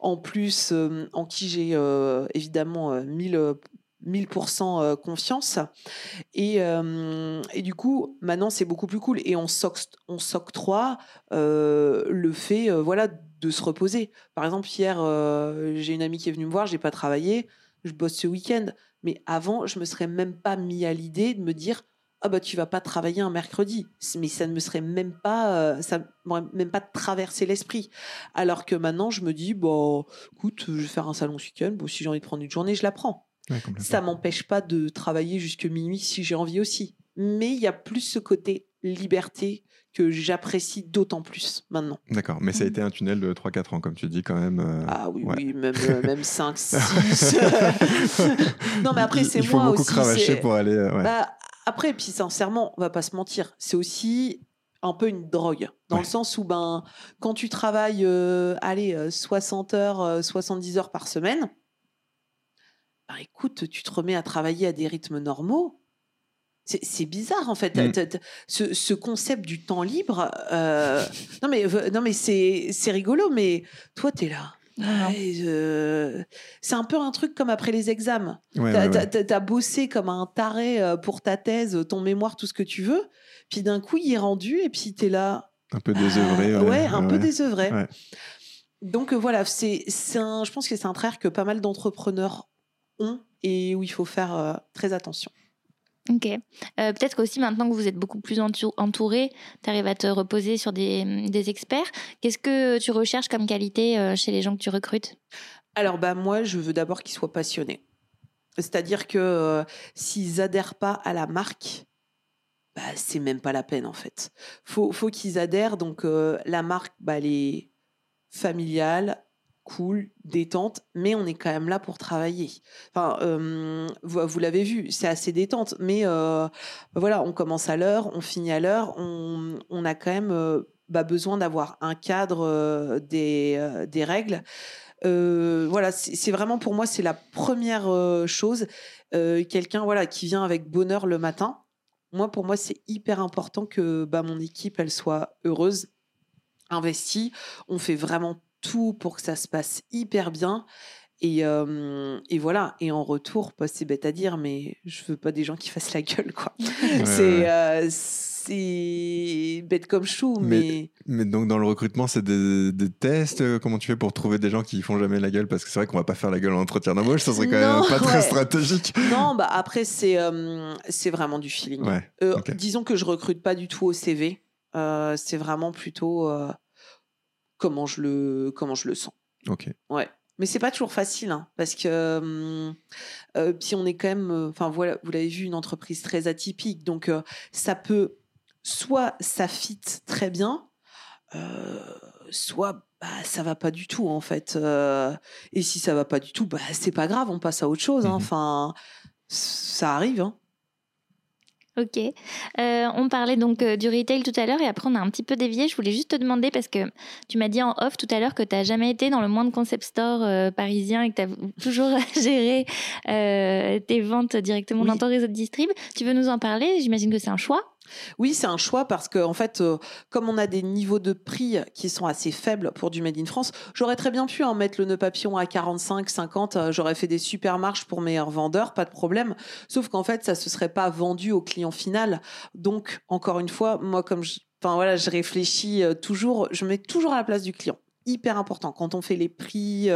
Speaker 3: en plus, euh, en qui j'ai euh, évidemment 1000, 1000% confiance. Et, et, du coup, maintenant, c'est beaucoup plus cool. Et on s'octroie le fait voilà, de se reposer. Par exemple, hier, j'ai une amie qui est venue me voir, j'ai pas travaillé, je bosse ce week-end. Mais avant, je me serais même pas mis à l'idée de me dire ah bah tu vas pas travailler un mercredi, mais ça ne me serait même pas, euh, ça même pas traversé l'esprit. Alors que maintenant je me dis bon, écoute, je vais faire un salon ce week-end, bon si j'ai envie de prendre une journée, je la prends. ça m'empêche pas de travailler jusque minuit si j'ai envie aussi. Mais il y a plus ce côté liberté que j'apprécie d'autant plus maintenant.
Speaker 2: D'accord, mais ça a mmh. été un tunnel de 3-4 ans, comme tu dis quand même. Euh,
Speaker 3: ah oui, oui, même, euh, même 5, 6. non, mais après, c'est moi aussi. Il faut
Speaker 2: beaucoup cravacher pour aller.
Speaker 3: Bah, après, puis sincèrement, on va pas se mentir, c'est aussi un peu une drogue, dans le sens où ben, quand tu travailles, euh, allez, 60 euh, heures, 70 euh, heures par semaine, ben, écoute, tu te remets à travailler à des rythmes normaux. C'est bizarre en fait, mmh. ce, concept du temps libre. non mais, non mais c'est rigolo, mais toi tu es là. C'est un peu un truc comme après les examens. t'as as, bossé comme un taré euh, pour ta thèse, ton mémoire, tout ce que tu veux. Puis d'un coup, il est rendu et puis t'es là.
Speaker 2: Un peu désœuvré.
Speaker 3: Ah, ouais, un peu désœuvré. Donc euh, voilà, c'est je pense que c'est un trait que pas mal d'entrepreneurs ont et où il faut faire euh, très attention.
Speaker 1: Ok. Euh, peut-être qu'aussi maintenant que vous êtes beaucoup plus entouré, tu arrives à te reposer sur des, des experts. Qu'est-ce que tu recherches comme qualité euh, chez les gens que tu recrutes?
Speaker 3: Alors bah moi, je veux d'abord qu'ils soient passionnés. C'est-à-dire que euh, s'ils adhèrent pas à la marque, bah, c'est même pas la peine en fait. Faut, faut qu'ils adhèrent. Donc la marque, bah, elle est familiale, cool, détente, mais on est quand même là pour travailler. Enfin, vous, l'avez vu, c'est assez détente, mais voilà, on commence à l'heure, on finit à l'heure, on, a quand même bah, besoin d'avoir un cadre des, des règles. voilà, c'est vraiment pour moi, c'est la première chose. Quelqu'un voilà, qui vient avec bonheur le matin. Moi, pour moi, c'est hyper important que bah, mon équipe, elle soit heureuse, investie. On fait vraiment tout pour que ça se passe hyper bien. Et, et, voilà. Et en retour, bah, c'est bête à dire, mais je veux pas des gens qui fassent la gueule, quoi. c'est c'est bête comme chou, mais...
Speaker 2: mais... donc dans le recrutement, c'est des, tests. Comment tu fais pour trouver des gens qui font jamais la gueule? Parce que c'est vrai qu'on va pas faire la gueule en entretien d'embauche, ça serait quand même pas très stratégique.
Speaker 3: Non, bah après c'est c'est vraiment du feeling. Euh, disons que je recrute pas du tout au CV. Euh, c'est vraiment plutôt comment je le, comment je le sens.
Speaker 2: Ok.
Speaker 3: Ouais. Mais c'est pas toujours facile, hein, parce que euh, euh, puis on est quand même, euh, enfin voilà, vous l'avez vu, une entreprise très atypique, donc ça peut soit ça fit très bien, soit bah, ça va pas du tout en fait. et si ça va pas du tout, bah c'est pas grave, on passe à autre chose. Hein. Mmh enfin, ça arrive. Hein.
Speaker 1: Ok. Euh, on parlait donc euh, du retail tout à l'heure et après on a un petit peu dévié. Je voulais juste te demander parce que tu m'as dit en off tout à l'heure que tu n'as jamais été dans le moindre concept store euh, parisien et que tu as toujours géré tes ventes directement dans ton réseau de distrib. Tu veux nous en parler? J'imagine que c'est un choix.
Speaker 3: Oui, c'est un choix parce que en fait, euh, comme on a des niveaux de prix qui sont assez faibles pour du Made in France, j'aurais très bien pu en mettre le nœud papillon à 45, 50. Euh, j'aurais fait des super marges pour meilleurs vendeurs, pas de problème. Sauf qu'en fait, ça se serait pas vendu au client final. Donc, encore une fois, moi, comme je, voilà, je réfléchis euh, toujours, je mets toujours à la place du client hyper important quand on fait les prix.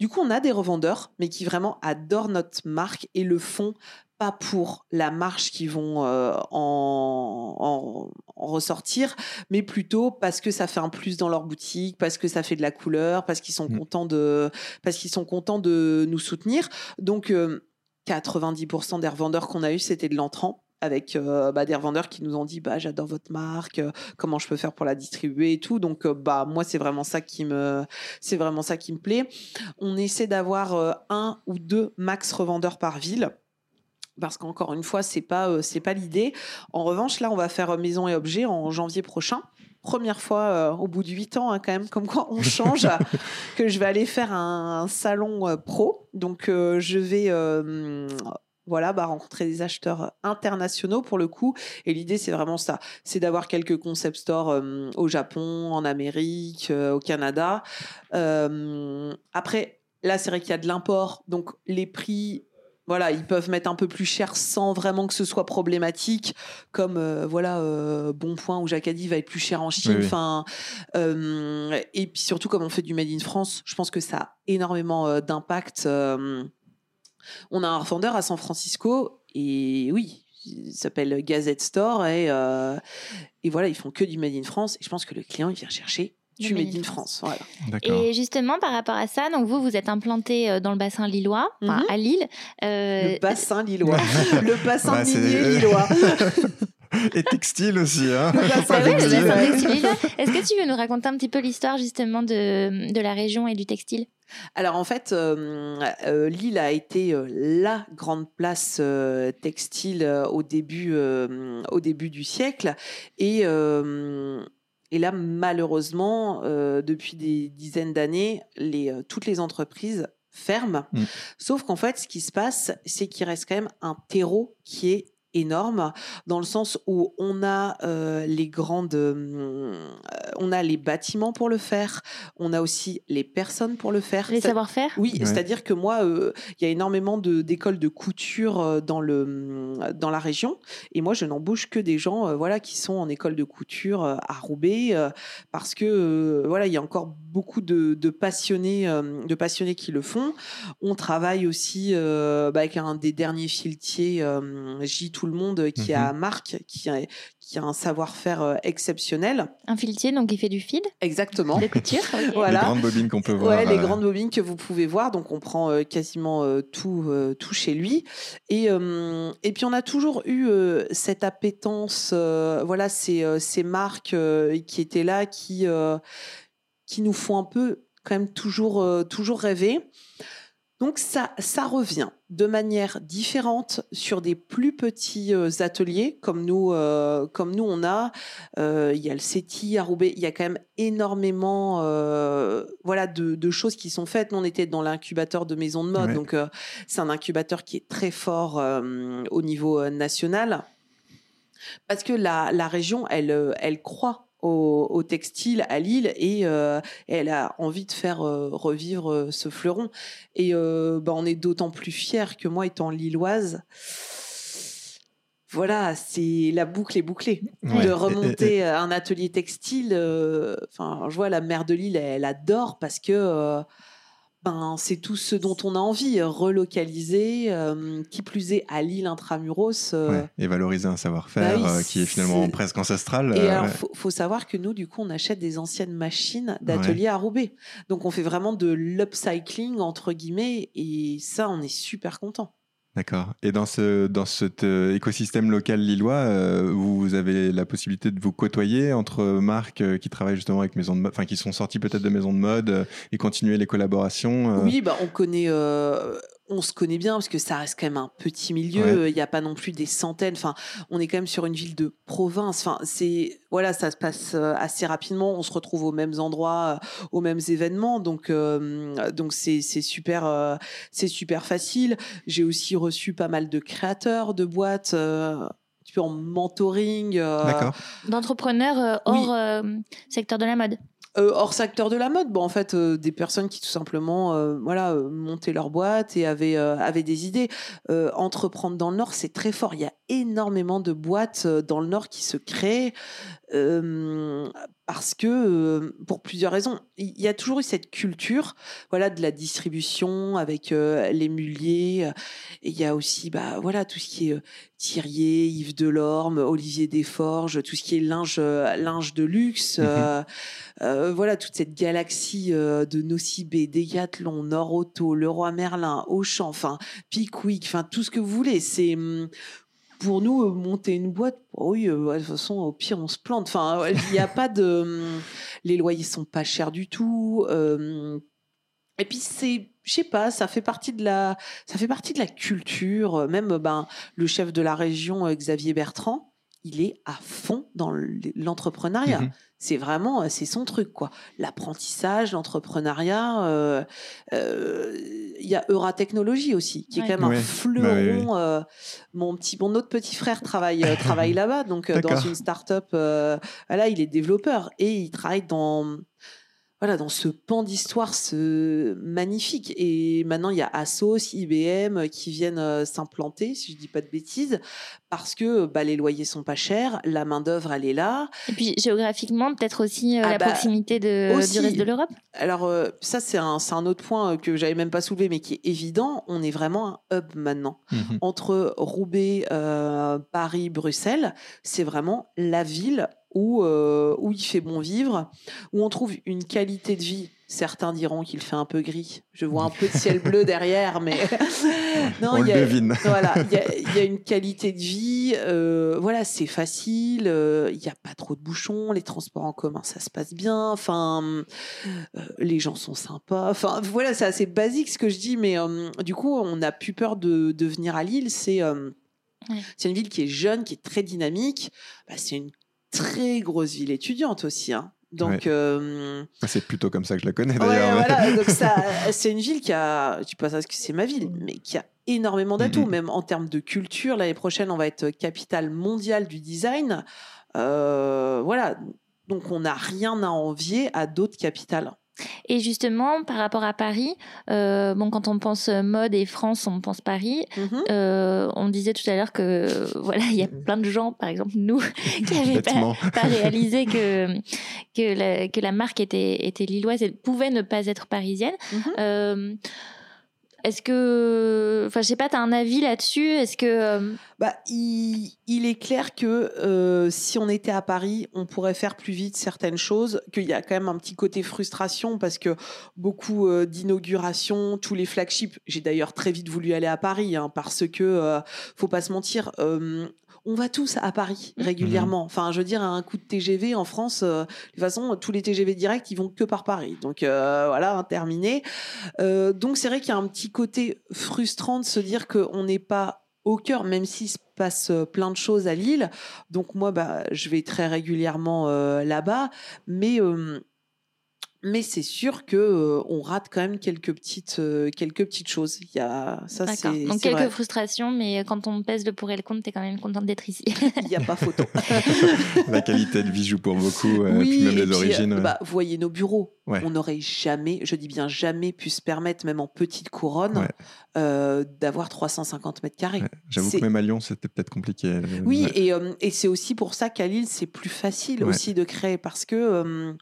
Speaker 3: du coup, on a des revendeurs, mais qui vraiment adorent notre marque et le font pas pour la marche qui vont euh, en, ressortir, mais plutôt parce que ça fait un plus dans leur boutique, parce que ça fait de la couleur, parce qu'ils sont mmh. contents de, parce qu'ils sont contents de nous soutenir. Donc 90% euh, des revendeurs qu'on a eu, c'était de l'entrant avec euh, bah, des revendeurs qui nous ont dit bah j'adore votre marque comment je peux faire pour la distribuer et tout donc bah moi c'est vraiment ça qui me c'est vraiment ça qui me plaît on essaie d'avoir un ou deux max revendeurs par ville parce qu'encore une fois, c'est pas euh, c'est pas l'idée. En revanche, là, on va faire euh, maison et objet en janvier prochain. Première fois euh, au bout de huit ans, hein, quand même, comme quoi on change, que je vais aller faire un, salon pro. Donc, je vais voilà, bah, rencontrer des acheteurs internationaux pour le coup. Et l'idée, c'est vraiment ça. C'est d'avoir quelques concept stores au Japon, en Amérique, au Canada. après, là, c'est vrai qu'il y a de l'import. Donc, les prix voilà, ils peuvent mettre un peu plus cher sans vraiment que ce soit problématique, comme euh, voilà euh, Bon Point ou Jacadi va être plus cher en Chine. Enfin, euh, et puis surtout comme on fait du made in France, je pense que ça a énormément d'impact. on a un revendeur à San Francisco et oui, il s'appelle Gazette Store et, et voilà, ils font que du made in France. Et je pense que le client il vient chercher tu Made in France. Voilà.
Speaker 1: Et justement, par rapport à ça, donc vous, vous êtes implanté euh, dans le bassin lillois, mhm. à Lille.
Speaker 3: Euh, le bassin lillois. le bassin bah, lillois.
Speaker 2: Et textile aussi. Hein
Speaker 1: Est-ce que tu veux nous raconter un petit peu l'histoire justement de, de la région et du textile?
Speaker 3: Alors en fait, euh, Lille a été la grande place textile au début, au début du siècle et et là, malheureusement, euh, depuis des dizaines d'années, les, euh, toutes les entreprises ferment. Mmh. Sauf qu'en fait, ce qui se passe, c'est qu'il reste quand même un terreau qui est énorme dans le sens où on a euh, les grandes euh, on a les bâtiments pour le faire on a aussi les personnes pour le faire.
Speaker 1: Les savoir-faire?
Speaker 3: Oui c'est-à-dire que moi euh, il y a énormément de d'écoles de couture dans le dans la région et moi je n'embauche que des gens voilà qui sont en école de couture à Roubaix parce que voilà il y a encore beaucoup de, de passionnés de passionnés qui le font. On travaille aussi bah, avec un des derniers filetiers j tout le monde qui
Speaker 2: Mhm.
Speaker 3: à Marc, qui a, qui a un savoir-faire euh, exceptionnel.
Speaker 1: Un filetier, donc il fait du fil,
Speaker 3: Exactement.
Speaker 1: de couture. ok.
Speaker 3: Voilà.
Speaker 2: Les grandes bobines qu'on peut voir.
Speaker 3: Ouais, les
Speaker 2: euh,
Speaker 3: grandes bobines que vous pouvez voir. Donc, on prend euh, quasiment euh, tout, euh, tout chez lui. Et, euh, et puis, on a toujours eu euh, cette appétence, euh, voilà, ces, euh, ces marques euh, qui étaient là, qui, euh, qui nous font un peu, quand même, toujours, euh, toujours rêver. Donc, ça, ça revient de manière différente sur des plus petits euh, ateliers, comme nous, euh, comme nous on a. Euh, Il y a le CETI à Roubaix. Il y a quand même énormément euh, voilà, de, de choses qui sont faites. Nous, on était dans l'incubateur de maison de mode.
Speaker 2: Ouais.
Speaker 3: Donc, c'est un incubateur qui est très fort au niveau national. Parce que la, la région, elle, elle croit au, au textile à Lille et euh, elle a envie de faire euh, revivre euh, ce fleuron. Et bah, on est d'autant plus fiers que moi, étant lilloise, voilà, c'est la boucle est bouclée.
Speaker 2: ouais.
Speaker 3: De remonter un atelier textile, enfin, je vois la mère de Lille, elle, adore parce que ben, c'est tout ce dont on a envie, relocaliser, euh, qui plus est à Lille intramuros. euh,
Speaker 2: ouais, Et valoriser un savoir-faire
Speaker 3: bah oui,
Speaker 2: euh, qui est finalement presque ancestral.
Speaker 3: Et
Speaker 2: euh,
Speaker 3: alors,
Speaker 2: ouais.
Speaker 3: faut, faut savoir que nous, du coup, on achète des anciennes machines d'atelier à Roubaix. Donc, on fait vraiment de l'upcycling, entre guillemets, et ça, on est super content.
Speaker 2: D'accord. Et dans ce dans cet euh, écosystème local lillois, euh, vous avez la possibilité de vous côtoyer entre marques euh, qui travaillent justement avec maisons de mode, enfin qui sont sorties peut-être de maisons de mode euh, et continuer les collaborations.
Speaker 3: Oui, bah, on connaît. Euh, on se connaît bien parce que ça reste quand même un petit milieu.
Speaker 2: Ouais.
Speaker 3: Il n'y a pas non plus des centaines. Enfin, on est quand même sur une ville de province. Enfin, c'est voilà, ça se passe euh, assez rapidement. On se retrouve aux mêmes endroits, euh, aux mêmes événements. Donc, euh, donc c'est c'est super, euh, c'est super facile. J'ai aussi reçu pas mal de créateurs de boîtes. euh, un petit peu en mentoring. euh.
Speaker 1: D'entrepreneurs euh,
Speaker 3: Oui.
Speaker 1: hors euh, secteur de la mode.
Speaker 3: Euh, hors secteur de la mode, bon, en fait, euh, des personnes qui tout simplement euh, voilà, montaient leur boîte et avaient, avaient des idées. Entreprendre dans le Nord, c'est très fort. Il y a énormément de boîtes dans le Nord qui se créent euh, parce que, euh, pour plusieurs raisons, il y a toujours eu cette culture voilà, de la distribution avec euh, les muliers. Et il y a aussi bah, voilà, tout ce qui est Thirier, Yves Delorme, Olivier Desforges, tout ce qui est linge, linge de luxe. Euh, voilà, toute cette galaxie de Nocibé, Decathlon, Nord-Auto, Leroy Merlin, Auchan, enfin, Pickwick, enfin, tout ce que vous voulez. C'est. Pour nous, euh, monter une boîte, oh oui, euh, de toute façon, au pire, on se plante. Enfin, il n'y a pas de. hum, Les loyers sont pas chers du tout. euh, et puis c'est, je sais pas, ça fait partie de la, ça fait partie de la culture. Euh, Même ben le chef de la région euh, Xavier Bertrand, il est à fond dans l'entrepreneuriat.
Speaker 2: Mhm.
Speaker 3: C'est vraiment, euh, c'est son truc quoi. L'apprentissage, l'entrepreneuriat. euh, euh, Il y a Euratechnologie aussi, qui est quand même
Speaker 2: Ouais.
Speaker 3: un
Speaker 2: Bah
Speaker 3: fleuron.
Speaker 2: oui, oui.
Speaker 3: euh, mon petit, mon autre petit frère travaille, euh, travaille là-bas, donc euh, dans une start-up. euh, voilà, il est développeur et il travaille dans voilà, dans ce pan d'histoire ce magnifique. Et maintenant, il y a Asos, IBM qui viennent euh, s'implanter, si je dis pas de bêtises, parce que bah, les loyers sont pas chers, la main-d'œuvre, elle est là.
Speaker 1: Et puis géographiquement, peut-être aussi euh,
Speaker 3: Ah
Speaker 1: la
Speaker 3: bah,
Speaker 1: proximité de,
Speaker 3: aussi.
Speaker 1: du reste de l'Europe?
Speaker 3: Alors, euh, ça, c'est un, c'est un autre point euh, que j'avais même pas soulevé, mais qui est évident. On est vraiment un hub maintenant.
Speaker 2: Mhm.
Speaker 3: entre Roubaix, euh, Paris, Bruxelles, c'est vraiment la ville où, euh, où il fait bon vivre, où on trouve une qualité de vie. Certains diront qu'il fait un peu gris. Je vois un peu de ciel bleu derrière, mais non,
Speaker 2: On
Speaker 3: il y a,
Speaker 2: devine.
Speaker 3: voilà, il y a, il y a une qualité de vie. euh, voilà, c'est facile. euh, Il n'y a pas trop de bouchons. Les transports en commun, ça se passe bien. Enfin, euh, les gens sont sympas. Enfin, voilà, c'est assez basique ce que je dis, mais euh, du coup, on n'a plus peur de, de venir à Lille. C'est euh, c'est une ville qui est jeune, qui est très dynamique. Bah, c'est une très grosse ville étudiante aussi. hein. Donc,
Speaker 2: Ouais.
Speaker 3: euh,
Speaker 2: C'est plutôt comme ça que je la connais d'ailleurs.
Speaker 3: voilà. Donc ça, c'est une ville qui a, je dis pas ça parce que c'est ma ville, mais qui a énormément d'atouts,
Speaker 2: Mhm.
Speaker 3: même en termes de culture. L'année prochaine, on va être capitale mondiale du design. Euh, voilà. Donc on n'a rien à envier à d'autres capitales.
Speaker 1: Et justement, par rapport à Paris, euh, bon, quand on pense mode et France, on pense Paris.
Speaker 3: Mhm.
Speaker 1: Euh, on disait tout à l'heure que voilà, il y a plein de gens, par exemple nous, qui n'avaient pas, réalisé que que la, que la marque était était lilloise et pouvait ne pas être parisienne.
Speaker 3: Mhm.
Speaker 1: Euh, Est-ce que, enfin, je sais pas, tu as un avis là-dessus? Est-ce que euh,
Speaker 3: bah, il, est clair que euh, si on était à Paris, on pourrait faire plus vite certaines choses, qu'il y a quand même un petit côté frustration parce que beaucoup euh, d'inaugurations, tous les flagships, j'ai d'ailleurs très vite voulu aller à Paris hein, parce que, euh, faut pas se mentir, on va tous à Paris
Speaker 1: Mmh.
Speaker 3: régulièrement. Enfin, je veux dire, un coup de TGV en France, euh, de toute façon, tous les TGV directs, ils vont que par Paris. Donc euh, voilà, terminé. Euh, donc c'est vrai qu'il y a un petit côté frustrant de se dire qu'on n'est pas au cœur, même s'il se passe plein de choses à Lille. Donc moi, bah, je vais très régulièrement là-bas, mais mais c'est sûr que euh, on rate quand même quelques petites euh, quelques petites choses. Il y a ça, c'est
Speaker 1: Donc quelques
Speaker 3: vrai.
Speaker 1: frustrations, mais quand on pèse le pour et le contre, t'es quand même contente d'être ici.
Speaker 3: Il n'y a pas photo.
Speaker 2: La qualité de vie joue pour beaucoup, euh,
Speaker 3: oui,
Speaker 2: puis même les
Speaker 3: puis,
Speaker 2: origines.
Speaker 3: euh,
Speaker 2: ouais.
Speaker 3: bah, vous voyez nos bureaux.
Speaker 2: Ouais.
Speaker 3: On n'aurait jamais, je dis bien jamais, pu se permettre, même en petite couronne,
Speaker 2: Ouais.
Speaker 3: euh, d'avoir 350 mètres carrés.
Speaker 2: J'avoue que même à Lyon, c'était peut-être compliqué. euh,
Speaker 3: Oui,
Speaker 2: ouais.
Speaker 3: et, euh, et c'est aussi pour ça qu'à Lille, c'est plus facile
Speaker 2: Ouais.
Speaker 3: aussi de créer parce que euh,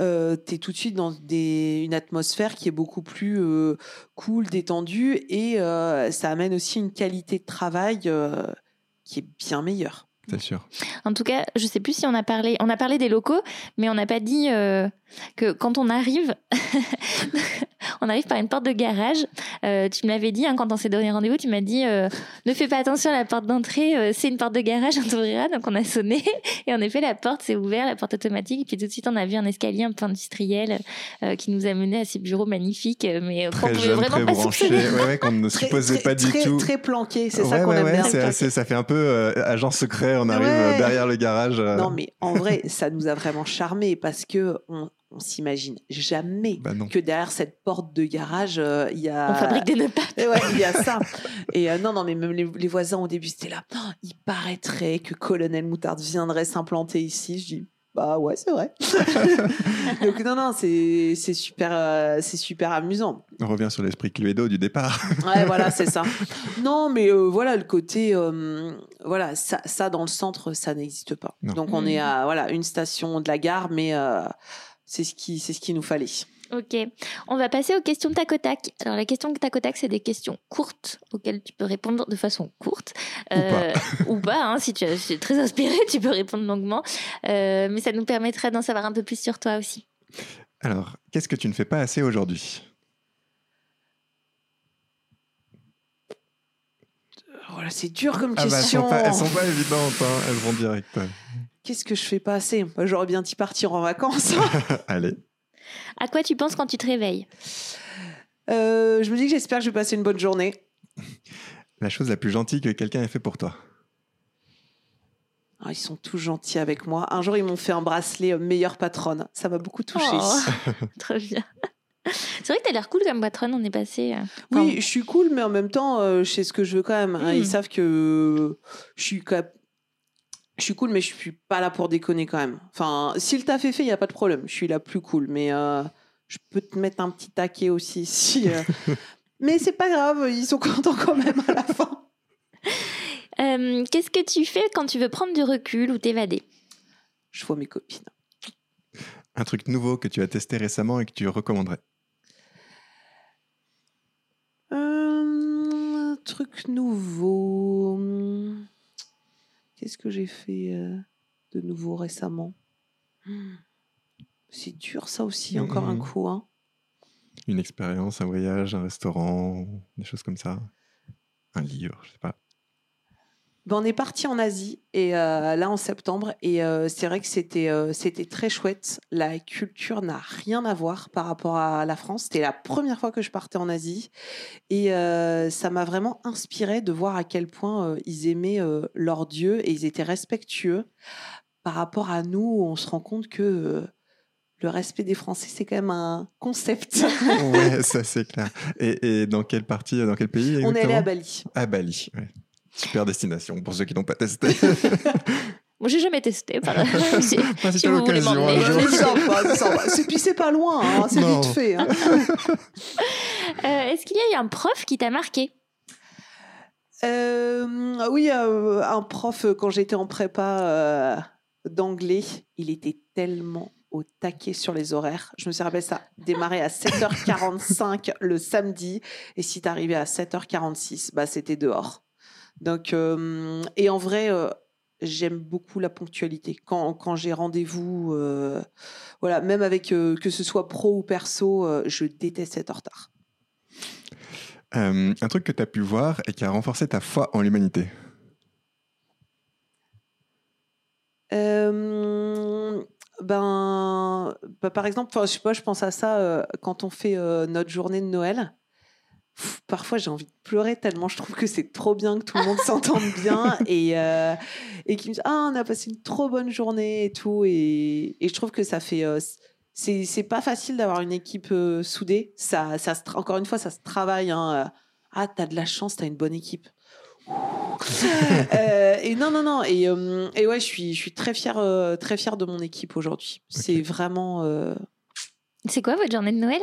Speaker 3: euh, tu es tout de dans une atmosphère qui est beaucoup plus euh, cool, détendue et euh, ça amène aussi une qualité de travail euh, qui est bien meilleure.
Speaker 2: C'est sûr.
Speaker 1: En tout cas, je sais plus si on a parlé, on a parlé des locaux, mais on n'a pas dit euh, que quand on arrive, on arrive par une porte de garage. Euh, tu me l'avais dit hein, quand on s'est donné rendez-vous, tu m'as dit euh, ne fais pas attention à la porte d'entrée, euh, c'est une porte de garage, on t'ouvrira. Donc on a sonné et en effet la porte s'est ouverte, la porte automatique. Et puis tout de suite on a vu un escalier un peu industriel euh, qui nous a mené à ces bureaux magnifiques, mais qu'on
Speaker 2: Très
Speaker 1: pouvait
Speaker 2: jeune,
Speaker 1: vraiment
Speaker 2: très
Speaker 1: pas
Speaker 2: branché, ouais, ouais, qu'on ne supposait pas du
Speaker 3: très,
Speaker 2: tout.
Speaker 3: très planqué, c'est ça
Speaker 2: Ouais,
Speaker 3: qu'on
Speaker 2: ouais,
Speaker 3: aime
Speaker 2: ouais,
Speaker 3: bien.
Speaker 2: assez- ça fait un peu euh, agent secret, on arrive
Speaker 3: Ouais.
Speaker 2: euh, derrière le garage. euh,
Speaker 3: Non, mais en vrai, ça nous a vraiment charmé parce que on, on s'imagine jamais
Speaker 2: bah
Speaker 3: que derrière cette porte de garage, euh, il y a.
Speaker 1: On fabrique des nœuds
Speaker 3: ouais, il y a ça. Et euh, non, non, mais même les, les voisins au début, c'était là. Oh, il paraîtrait que Colonel Moutarde viendrait s'implanter ici. Je dis, bah ouais, c'est vrai. Donc non, non, c'est c'est super, euh, c'est super amusant.
Speaker 2: On revient sur l'esprit Cluedo du départ.
Speaker 3: Ouais, voilà, c'est ça. Non, mais euh, voilà, le côté, euh, voilà, ça, ça dans le centre, ça n'existe pas.
Speaker 2: Non.
Speaker 3: Donc on est à voilà une station de la gare, mais euh, c'est ce qui, c'est ce qu'il nous fallait.
Speaker 1: Ok, on va passer aux questions tac au tac. Alors la question tac au tac, c'est des questions courtes auxquelles tu peux répondre de façon courte
Speaker 2: Ou pas.
Speaker 1: ou pas. hein, si tu es si très inspiré, tu peux répondre longuement, Euh, mais ça nous permettrait d'en savoir un peu plus sur toi aussi.
Speaker 2: Alors, qu'est-ce que tu ne fais pas assez aujourd'hui?
Speaker 3: Voilà, c'est dur comme
Speaker 2: Ah bah, elles,
Speaker 3: question.
Speaker 2: sont pas, elles sont pas évidentes, hein, elles vont direct.
Speaker 3: Qu'est-ce que je fais pas assez? J'aurais bien dit partir en vacances.
Speaker 2: Allez.
Speaker 1: À quoi tu penses quand tu te réveilles
Speaker 3: Euh, je me dis que j'espère que je vais passer une bonne journée.
Speaker 2: La chose la plus gentille que quelqu'un ait fait pour toi.
Speaker 3: Ah, ils sont tous gentils avec moi. Un jour, ils m'ont fait un bracelet euh, meilleure patronne. Ça m'a beaucoup touchée.
Speaker 1: Oh, Très bien. C'est vrai que t'as l'air cool comme patronne, on est passé. euh,
Speaker 3: Oui, je suis cool, mais en même temps, euh, je sais ce que je veux quand même. hein.
Speaker 1: Mm.
Speaker 3: Ils savent que je suis quand même- Je suis cool, mais je suis pas là pour déconner quand même. Enfin, si le taf est fait, il n'y a pas de problème. Je suis la plus cool, mais euh, je peux te mettre un petit taquet aussi. Si, euh. mais c'est pas grave, ils sont contents quand même à la fin.
Speaker 1: Euh, Qu'est-ce que tu fais quand tu veux prendre du recul ou t'évader?
Speaker 3: Je vois mes copines.
Speaker 2: Un truc nouveau que tu as testé récemment et que tu recommanderais?
Speaker 3: Euh, un truc nouveau. Qu'est-ce que j'ai fait euh, de nouveau récemment? C'est dur ça aussi, encore un
Speaker 2: Mhm.
Speaker 3: coup. Hein.
Speaker 2: Une expérience, un voyage, un restaurant, des choses comme ça. Un livre, je sais pas.
Speaker 3: Ben, on est parti en Asie et euh, là en septembre et euh, c'est vrai que c'était euh, c'était très chouette. La culture n'a rien à voir par rapport à la France. C'était la première fois que je partais en Asie et ça m'a vraiment inspiré de voir à quel point ils aimaient leur dieu et ils étaient respectueux par rapport à nous. On se rend compte que le respect des Français c'est quand même un concept.
Speaker 2: ouais, ça c'est clair. Et, et dans quelle partie, dans quel pays
Speaker 3: on est allé à Bali.
Speaker 2: À Bali, ouais. Super destination pour ceux qui n'ont pas testé.
Speaker 1: Moi, j'ai jamais testé. Par... Si-
Speaker 2: si
Speaker 1: vous voulez
Speaker 2: l'occasion
Speaker 1: m'emmener.
Speaker 2: un jour.
Speaker 3: C'est Puis c'est pas loin, hein, c'est vite fait. hein.
Speaker 1: Euh, Est-ce qu'il y a eu un prof qui t'a marqué?
Speaker 3: Euh, oui, euh, un prof, quand j'étais en prépa euh, d'anglais, il était tellement au taquet sur les horaires. Je me suis rappelé ça, démarrer à 7h45 le samedi, et si tu arrivais à 7h46, bah, c'était dehors. Donc, euh, et en vrai, euh, j'aime beaucoup la ponctualité. Quand, quand j'ai rendez-vous, euh, voilà, même avec que ce soit pro ou perso, je déteste être en retard.
Speaker 2: un truc que tu as pu voir et qui a renforcé ta foi en l'humanité
Speaker 3: ben, bah, par exemple, je sais pas, je pense à ça quand on fait notre journée de Noël. Parfois, j'ai envie de pleurer tellement je trouve que c'est trop bien que tout le monde s'entende bien et, euh, et qui me disent Ah, on a passé une trop bonne journée et tout. Et, et je trouve que ça fait. c'est pas facile d'avoir une équipe soudée. Ça, ça encore une fois, ça se travaille. Hein. Ah, t'as de la chance, t'as une bonne équipe. Euh, et non, non, non. Et, euh, et, ouais, je suis, je suis très fière, euh, très fière de mon équipe aujourd'hui. C'est vraiment.
Speaker 1: C'est quoi votre journée de Noël?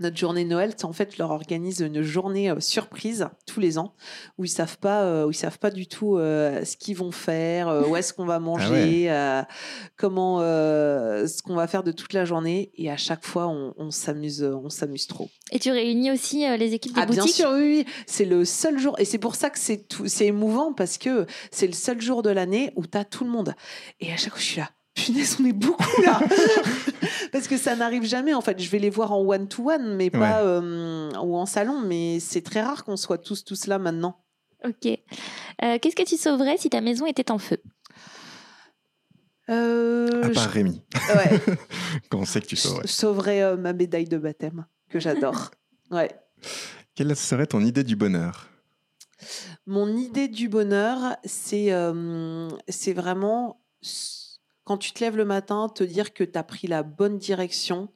Speaker 3: Notre journée de Noël, en fait, leur organise une journée euh, surprise tous les ans où ils savent pas, euh, où ils savent pas du tout euh, ce qu'ils vont faire, où est-ce qu'on va ah manger, comment, ce qu'on va faire de toute la journée. Et à chaque fois, on, s'amuse, on s'amuse trop.
Speaker 1: Et tu réunis aussi les équipes des
Speaker 3: ah,
Speaker 1: boutiques
Speaker 3: Bien sûr, oui, C'est le seul jour, et c'est pour ça que c'est c'est émouvant parce que c'est le seul jour de l'année où tu as tout le monde. Et à chaque fois, je suis là punaise, on est beaucoup là. Parce que ça n'arrive jamais, en fait. Je vais les voir en one-to-one, mais pas euh, ou en salon, mais c'est très rare qu'on soit tous, tous là maintenant.
Speaker 1: Ok. Euh, qu'est-ce que tu sauverais si ta maison était en feu?
Speaker 2: Euh, À part Rémi.
Speaker 3: Ouais.
Speaker 2: Quand on sait que tu sauverais?
Speaker 3: Je sauverais ma médaille de baptême, que j'adore. ouais.
Speaker 2: Quelle serait ton idée du bonheur?
Speaker 3: Mon idée du bonheur, c'est c'est vraiment quand tu te lèves le matin, te dire que tu as pris la bonne direction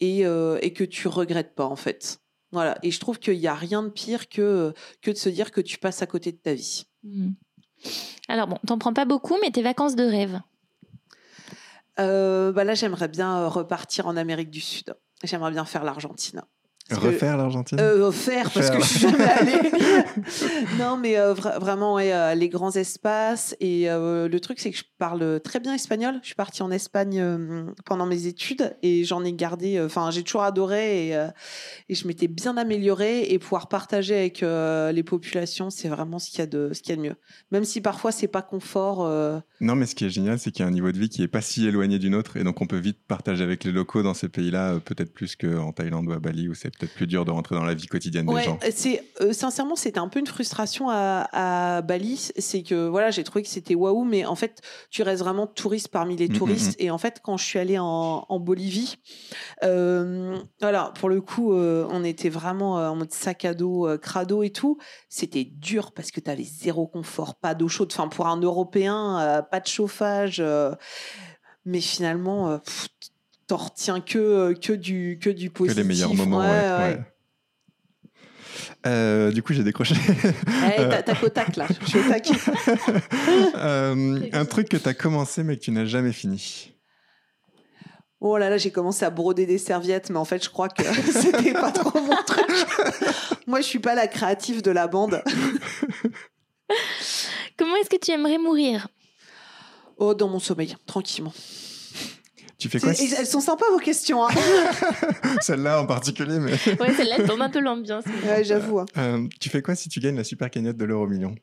Speaker 3: et, euh, et, que tu regrettes pas en fait. Voilà. Et je trouve qu'il n'y a rien de pire que, que de se dire que tu passes à côté de ta vie.
Speaker 1: Mmh. Alors bon, t'en prends pas beaucoup, mais tes vacances de rêve?
Speaker 3: Euh, bah Là, j'aimerais bien euh, repartir en Amérique du Sud. J'aimerais bien faire l'Argentine.
Speaker 2: Refaire l'Argentine?
Speaker 3: Euh, Faire, parce que je suis jamais allée. non, mais euh, vraiment, ouais, euh, les grands espaces. Et le truc, c'est que je parle très bien espagnol. Je suis partie en Espagne pendant mes études et j'en ai gardé. Enfin, j'ai toujours adoré et, et je m'étais bien améliorée. Et pouvoir partager avec les populations, c'est vraiment ce qu'il y, a de, ce y a de mieux. Même si parfois, c'est pas confort.
Speaker 2: Non, mais ce qui est génial, c'est qu'il y a un niveau de vie qui est pas si éloigné du nôtre. Et donc, on peut vite partager avec les locaux dans ces pays-là, peut-être plus qu'en Thaïlande ou à Bali où c'est peut-être plus dur de rentrer dans la vie quotidienne des gens.
Speaker 3: C'est euh, sincèrement, c'était un peu une frustration à, Bali, c'est que voilà, j'ai trouvé que c'était waouh, mais en fait, tu restes vraiment touriste parmi les mm, mm, touristes. Mm. Et en fait, quand je suis allée en, Bolivie, euh, voilà, pour le coup, euh, on était vraiment en mode sac à dos, crado et tout. C'était dur parce que tu avais zéro confort, pas d'eau chaude. Enfin, pour un Européen, pas de chauffage. mais finalement, t'en retiens que, euh, que, du, que du positif.
Speaker 2: Que les meilleurs moments, ouais. Euh, du coup, j'ai décroché.
Speaker 3: Hey, eh, T'as tac là, je suis au tac.
Speaker 2: Euh, un truc que tu as commencé mais que tu n'as jamais fini.
Speaker 3: Oh là là, j'ai commencé à broder des serviettes, mais en fait, je crois que c'était pas trop mon truc. Moi, je suis pas la créative de la bande.
Speaker 1: Comment est-ce que tu aimerais mourir?
Speaker 3: Oh, dans mon sommeil, tranquillement.
Speaker 2: Tu fais quoi
Speaker 3: Elles sont sympas vos questions. Hein.
Speaker 2: celle-là en particulier, mais.
Speaker 1: ouais, celle-là elle tourne un peu l'ambiance.
Speaker 3: Ouais, j'avoue. Hein.
Speaker 2: Euh, tu fais quoi si tu gagnes la super cagnotte de l'euro million?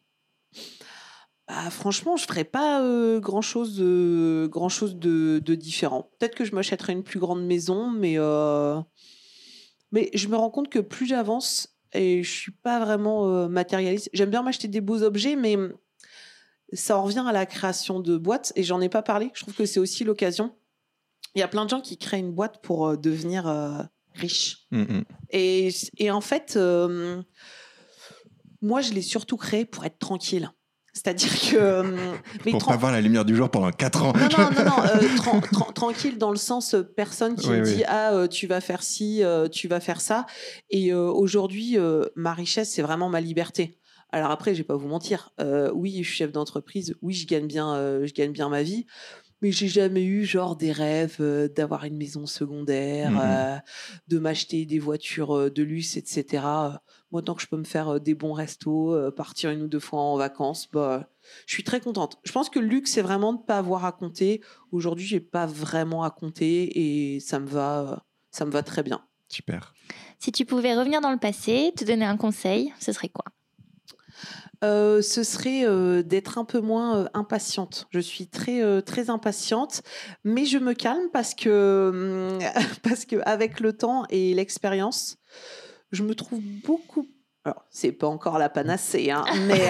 Speaker 3: Bah, franchement, je ferais pas euh, grand chose de grand chose de, différent. Peut-être que je m'achèterais une plus grande maison, mais euh, mais je me rends compte que plus j'avance et je suis pas vraiment matérialiste. J'aime bien m'acheter des beaux objets, mais ça en revient à la création de boîtes et j'en ai pas parlé. Je trouve que c'est aussi l'occasion il y a plein de gens qui créent une boîte pour euh, devenir euh, riches. Mm, mm. Et, et, en fait, euh, moi, je l'ai surtout créé pour être tranquille. C'est-à-dire que.
Speaker 2: mais pour pas voir la lumière du jour pendant 4 ans.
Speaker 3: Non, non, non, non tranquille dans le sens personne qui me dit Ah, tu vas faire ci, tu vas faire ça. Et aujourd'hui, ma richesse, c'est vraiment ma liberté. Alors après, je vais pas vous mentir. oui, je suis chef d'entreprise. Oui, je gagne bien, je gagne bien ma vie mais j'ai jamais eu genre des rêves euh, d'avoir une maison secondaire,
Speaker 2: Mhm.
Speaker 3: euh, de m'acheter des voitures euh, de luxe, etc. Euh, Moi, tant que je peux me faire euh, des bons restos, euh, partir une ou deux fois en vacances, bah, je suis très contente. Je pense que le luxe, c'est vraiment de ne pas avoir à compter. Aujourd'hui, j'ai pas vraiment à compter et ça me va, euh, ça me va très bien.
Speaker 2: Super.
Speaker 1: Si tu pouvais revenir dans le passé, te donner un conseil, ce serait quoi?
Speaker 3: Euh, ce serait euh, d'être un peu moins euh, impatiente. Je suis très très impatiente, mais je me calme parce que parce que avec le temps et l'expérience, je me trouve beaucoup. Alors, c'est pas encore la panacée, hein, mais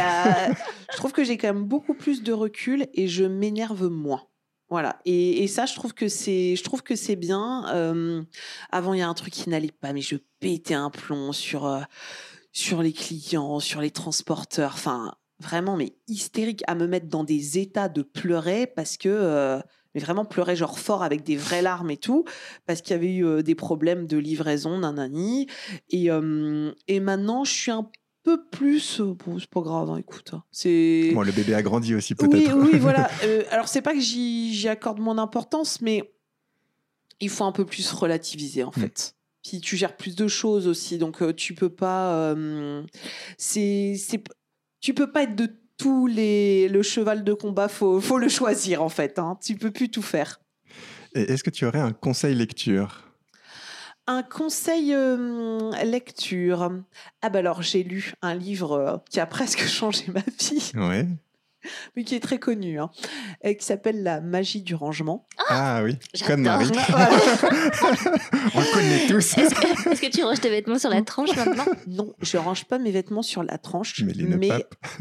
Speaker 3: je trouve que j'ai quand même beaucoup plus de recul et je m'énerve moins. Voilà. Et, ça, je trouve que c'est, je trouve que c'est bien. Avant, il y a un truc qui n'allait pas, mais je pétais un plomb sur sur les clients, sur les transporteurs. Enfin, vraiment, mais hystérique à me mettre dans des états de pleurer parce que, euh, mais vraiment pleurer genre fort avec des vraies larmes et tout, parce qu'il y avait eu euh, des problèmes de livraison, nanani. Et, euh, et maintenant, je suis un peu plus. euh, bon, c'est pas grave, hein, écoute. hein. C'est.
Speaker 2: Bon, le bébé a grandi aussi
Speaker 3: Oui,
Speaker 2: peut-être.
Speaker 3: oui, voilà. Euh, alors, c'est pas que j'y j'y accorde mon importance, mais il faut un peu plus relativiser, en
Speaker 2: Mm.
Speaker 3: fait. Tu gères plus de choses aussi, donc euh, tu peux pas. euh, c'est, c'est, tu peux pas être de tous les le cheval de combat. Faut, faut le choisir en fait. Hein. Tu peux plus tout faire.
Speaker 2: Et est-ce que tu aurais un conseil lecture?
Speaker 3: Un conseil euh, lecture? Ah bah alors j'ai lu un livre euh, qui a presque changé ma vie,
Speaker 2: Ouais.
Speaker 3: Mais qui est très connu, hein, et qui s'appelle La magie du rangement.
Speaker 2: Ah oui, comme. Marie.
Speaker 3: Voilà.
Speaker 2: On le connaît tous.
Speaker 1: Est-ce que, est-ce que tu ranges tes vêtements sur la tranche maintenant?
Speaker 3: Non, je range pas mes vêtements sur la tranche.
Speaker 2: Mais les ne
Speaker 3: mais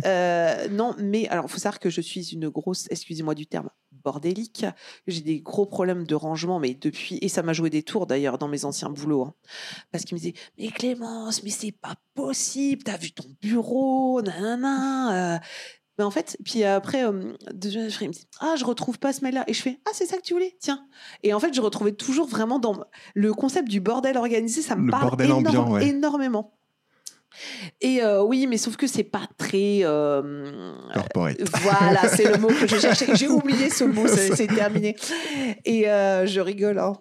Speaker 3: euh, non, mais alors il faut savoir que je suis une grosse, excusez-moi du terme, bordélique. J'ai des gros problèmes de rangement, mais depuis et ça m'a joué des tours d'ailleurs dans mes anciens boulots, hein. parce qu'ils me disaient mais Clémence, mais c'est pas possible, t'as vu ton bureau, nanana. euh. Mais en fait, puis après, euh, il me dit Ah, je retrouve pas ce mail-là. Et je fais Ah, c'est ça que tu voulais? Tiens. Et en fait, je retrouvais toujours vraiment dans le concept du bordel organisé. Ça me
Speaker 2: Le
Speaker 3: parle énorme-
Speaker 2: ambiant, ouais.
Speaker 3: énormément. Et euh, oui, mais sauf que c'est pas très. euh,
Speaker 2: Corporate.
Speaker 3: voilà, c'est le mot que je cherchais. J'ai oublié ce mot, c'est terminé. Et euh, je rigole. hein.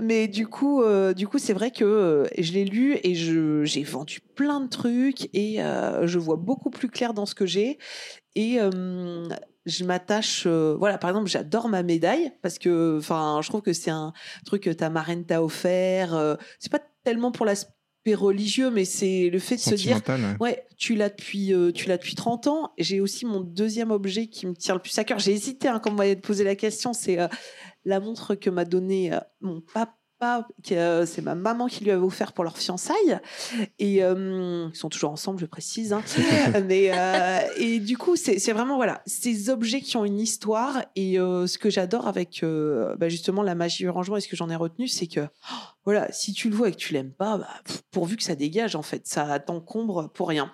Speaker 3: Mais du coup, euh, du coup, c'est vrai que euh, je l'ai lu et je- j'ai vendu plein de trucs et euh, je vois beaucoup plus clair dans ce que j'ai. Et je m'attache. voilà, par exemple, j'adore ma médaille parce que, enfin, je trouve que c'est un truc que ta marraine t'a offert. c'est pas tellement pour l'aspect religieux, mais c'est le fait de se dire
Speaker 2: ouais.
Speaker 3: Ouais, tu l'as depuis, euh, tu l'as depuis 30 ans. J'ai aussi mon deuxième objet qui me tient le plus à cœur. J'ai hésité hein, quand vous m'avez posé la question. C'est euh, la montre que m'a donnée euh, mon papa. euh, c'est ma maman qui lui avait offert pour leur fiançailles. Et euh, ils sont toujours ensemble, je précise. hein. Mais, euh, et du coup, c'est vraiment voilà, ces objets qui ont une histoire. Et euh, ce que j'adore avec bah, justement la magie du rangement et ce que j'en ai retenu, c'est que oh, voilà, si tu le vois et que tu l'aimes pas, bah, pourvu que ça dégage en fait, ça t'encombre pour rien.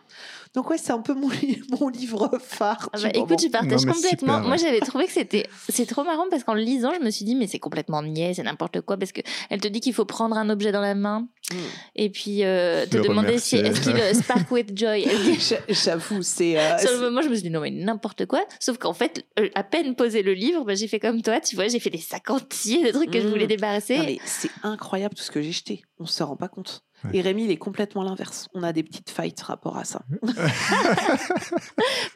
Speaker 3: Donc ouais, c'est un peu mon, li- mon livre phare.
Speaker 1: Ah bah, écoute, je partage
Speaker 2: Non,
Speaker 1: complètement.
Speaker 2: super,
Speaker 1: Moi, j'avais trouvé que c'était c'est trop marrant parce qu'en le lisant, je me suis dit mais c'est complètement niais, c'est n'importe quoi parce que elle te dit qu'il faut prendre un objet dans la main
Speaker 3: Mm.
Speaker 1: et puis euh, te
Speaker 2: Le
Speaker 1: demander si est-ce qu'il euh, spark with joy.
Speaker 3: J'avoue, c'est euh,
Speaker 1: Sur le moment, je me suis dit non mais n'importe quoi. Sauf qu'en fait, à peine posé le livre, bah, j'ai fait comme toi, tu vois, j'ai fait des sacs entiers de trucs que je
Speaker 3: Mm.
Speaker 1: voulais débarrasser.
Speaker 3: Non, mais c'est incroyable tout ce que j'ai jeté. On se rend pas compte.
Speaker 2: Ouais.
Speaker 3: Et Rémi, il est complètement l'inverse. On a des petites fights rapport à ça.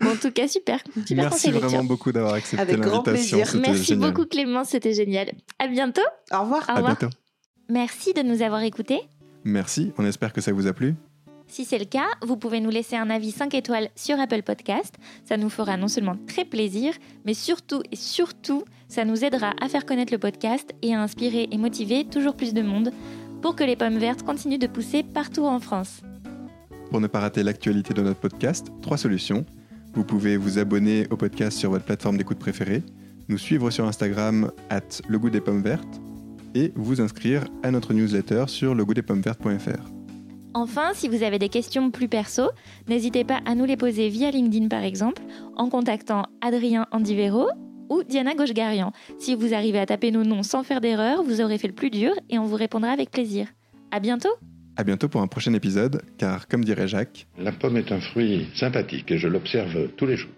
Speaker 1: Bon, en tout cas, super, super
Speaker 2: Merci
Speaker 1: lecture.
Speaker 2: vraiment beaucoup d'avoir accepté
Speaker 3: Avec grand
Speaker 2: l'invitation.
Speaker 3: plaisir.
Speaker 1: Merci
Speaker 2: génial.
Speaker 1: beaucoup Clémence, c'était génial. À bientôt.
Speaker 3: Au revoir.
Speaker 1: Au
Speaker 2: À
Speaker 1: revoir.
Speaker 2: bientôt.
Speaker 1: Merci de nous avoir écoutés.
Speaker 2: Merci. On espère que ça vous a plu.
Speaker 1: Si c'est le cas, vous pouvez nous laisser un avis 5 étoiles sur Apple Podcast. Ça nous fera non seulement très plaisir, mais surtout et surtout, ça nous aidera à faire connaître le podcast et à inspirer et motiver toujours plus de monde pour que les pommes vertes continuent de pousser partout en France.
Speaker 2: Pour ne pas rater l'actualité de notre podcast, trois solutions. Vous pouvez vous abonner au podcast sur votre plateforme d'écoute préférée, nous suivre sur Instagram at le goût des pommes vertes et vous inscrire à notre newsletter sur legoûtdespommevertes.fr.
Speaker 1: Enfin, si vous avez des questions plus perso, n'hésitez pas à nous les poser via LinkedIn par exemple, en contactant Adrien Andivero ou Diana Gauchegarian. Si vous arrivez à taper nos noms sans faire d'erreur, vous aurez fait le plus dur et on vous répondra avec plaisir. À bientôt
Speaker 2: À bientôt pour un prochain épisode, car comme dirait Jacques,
Speaker 4: La pomme est un fruit sympathique et je l'observe tous les jours.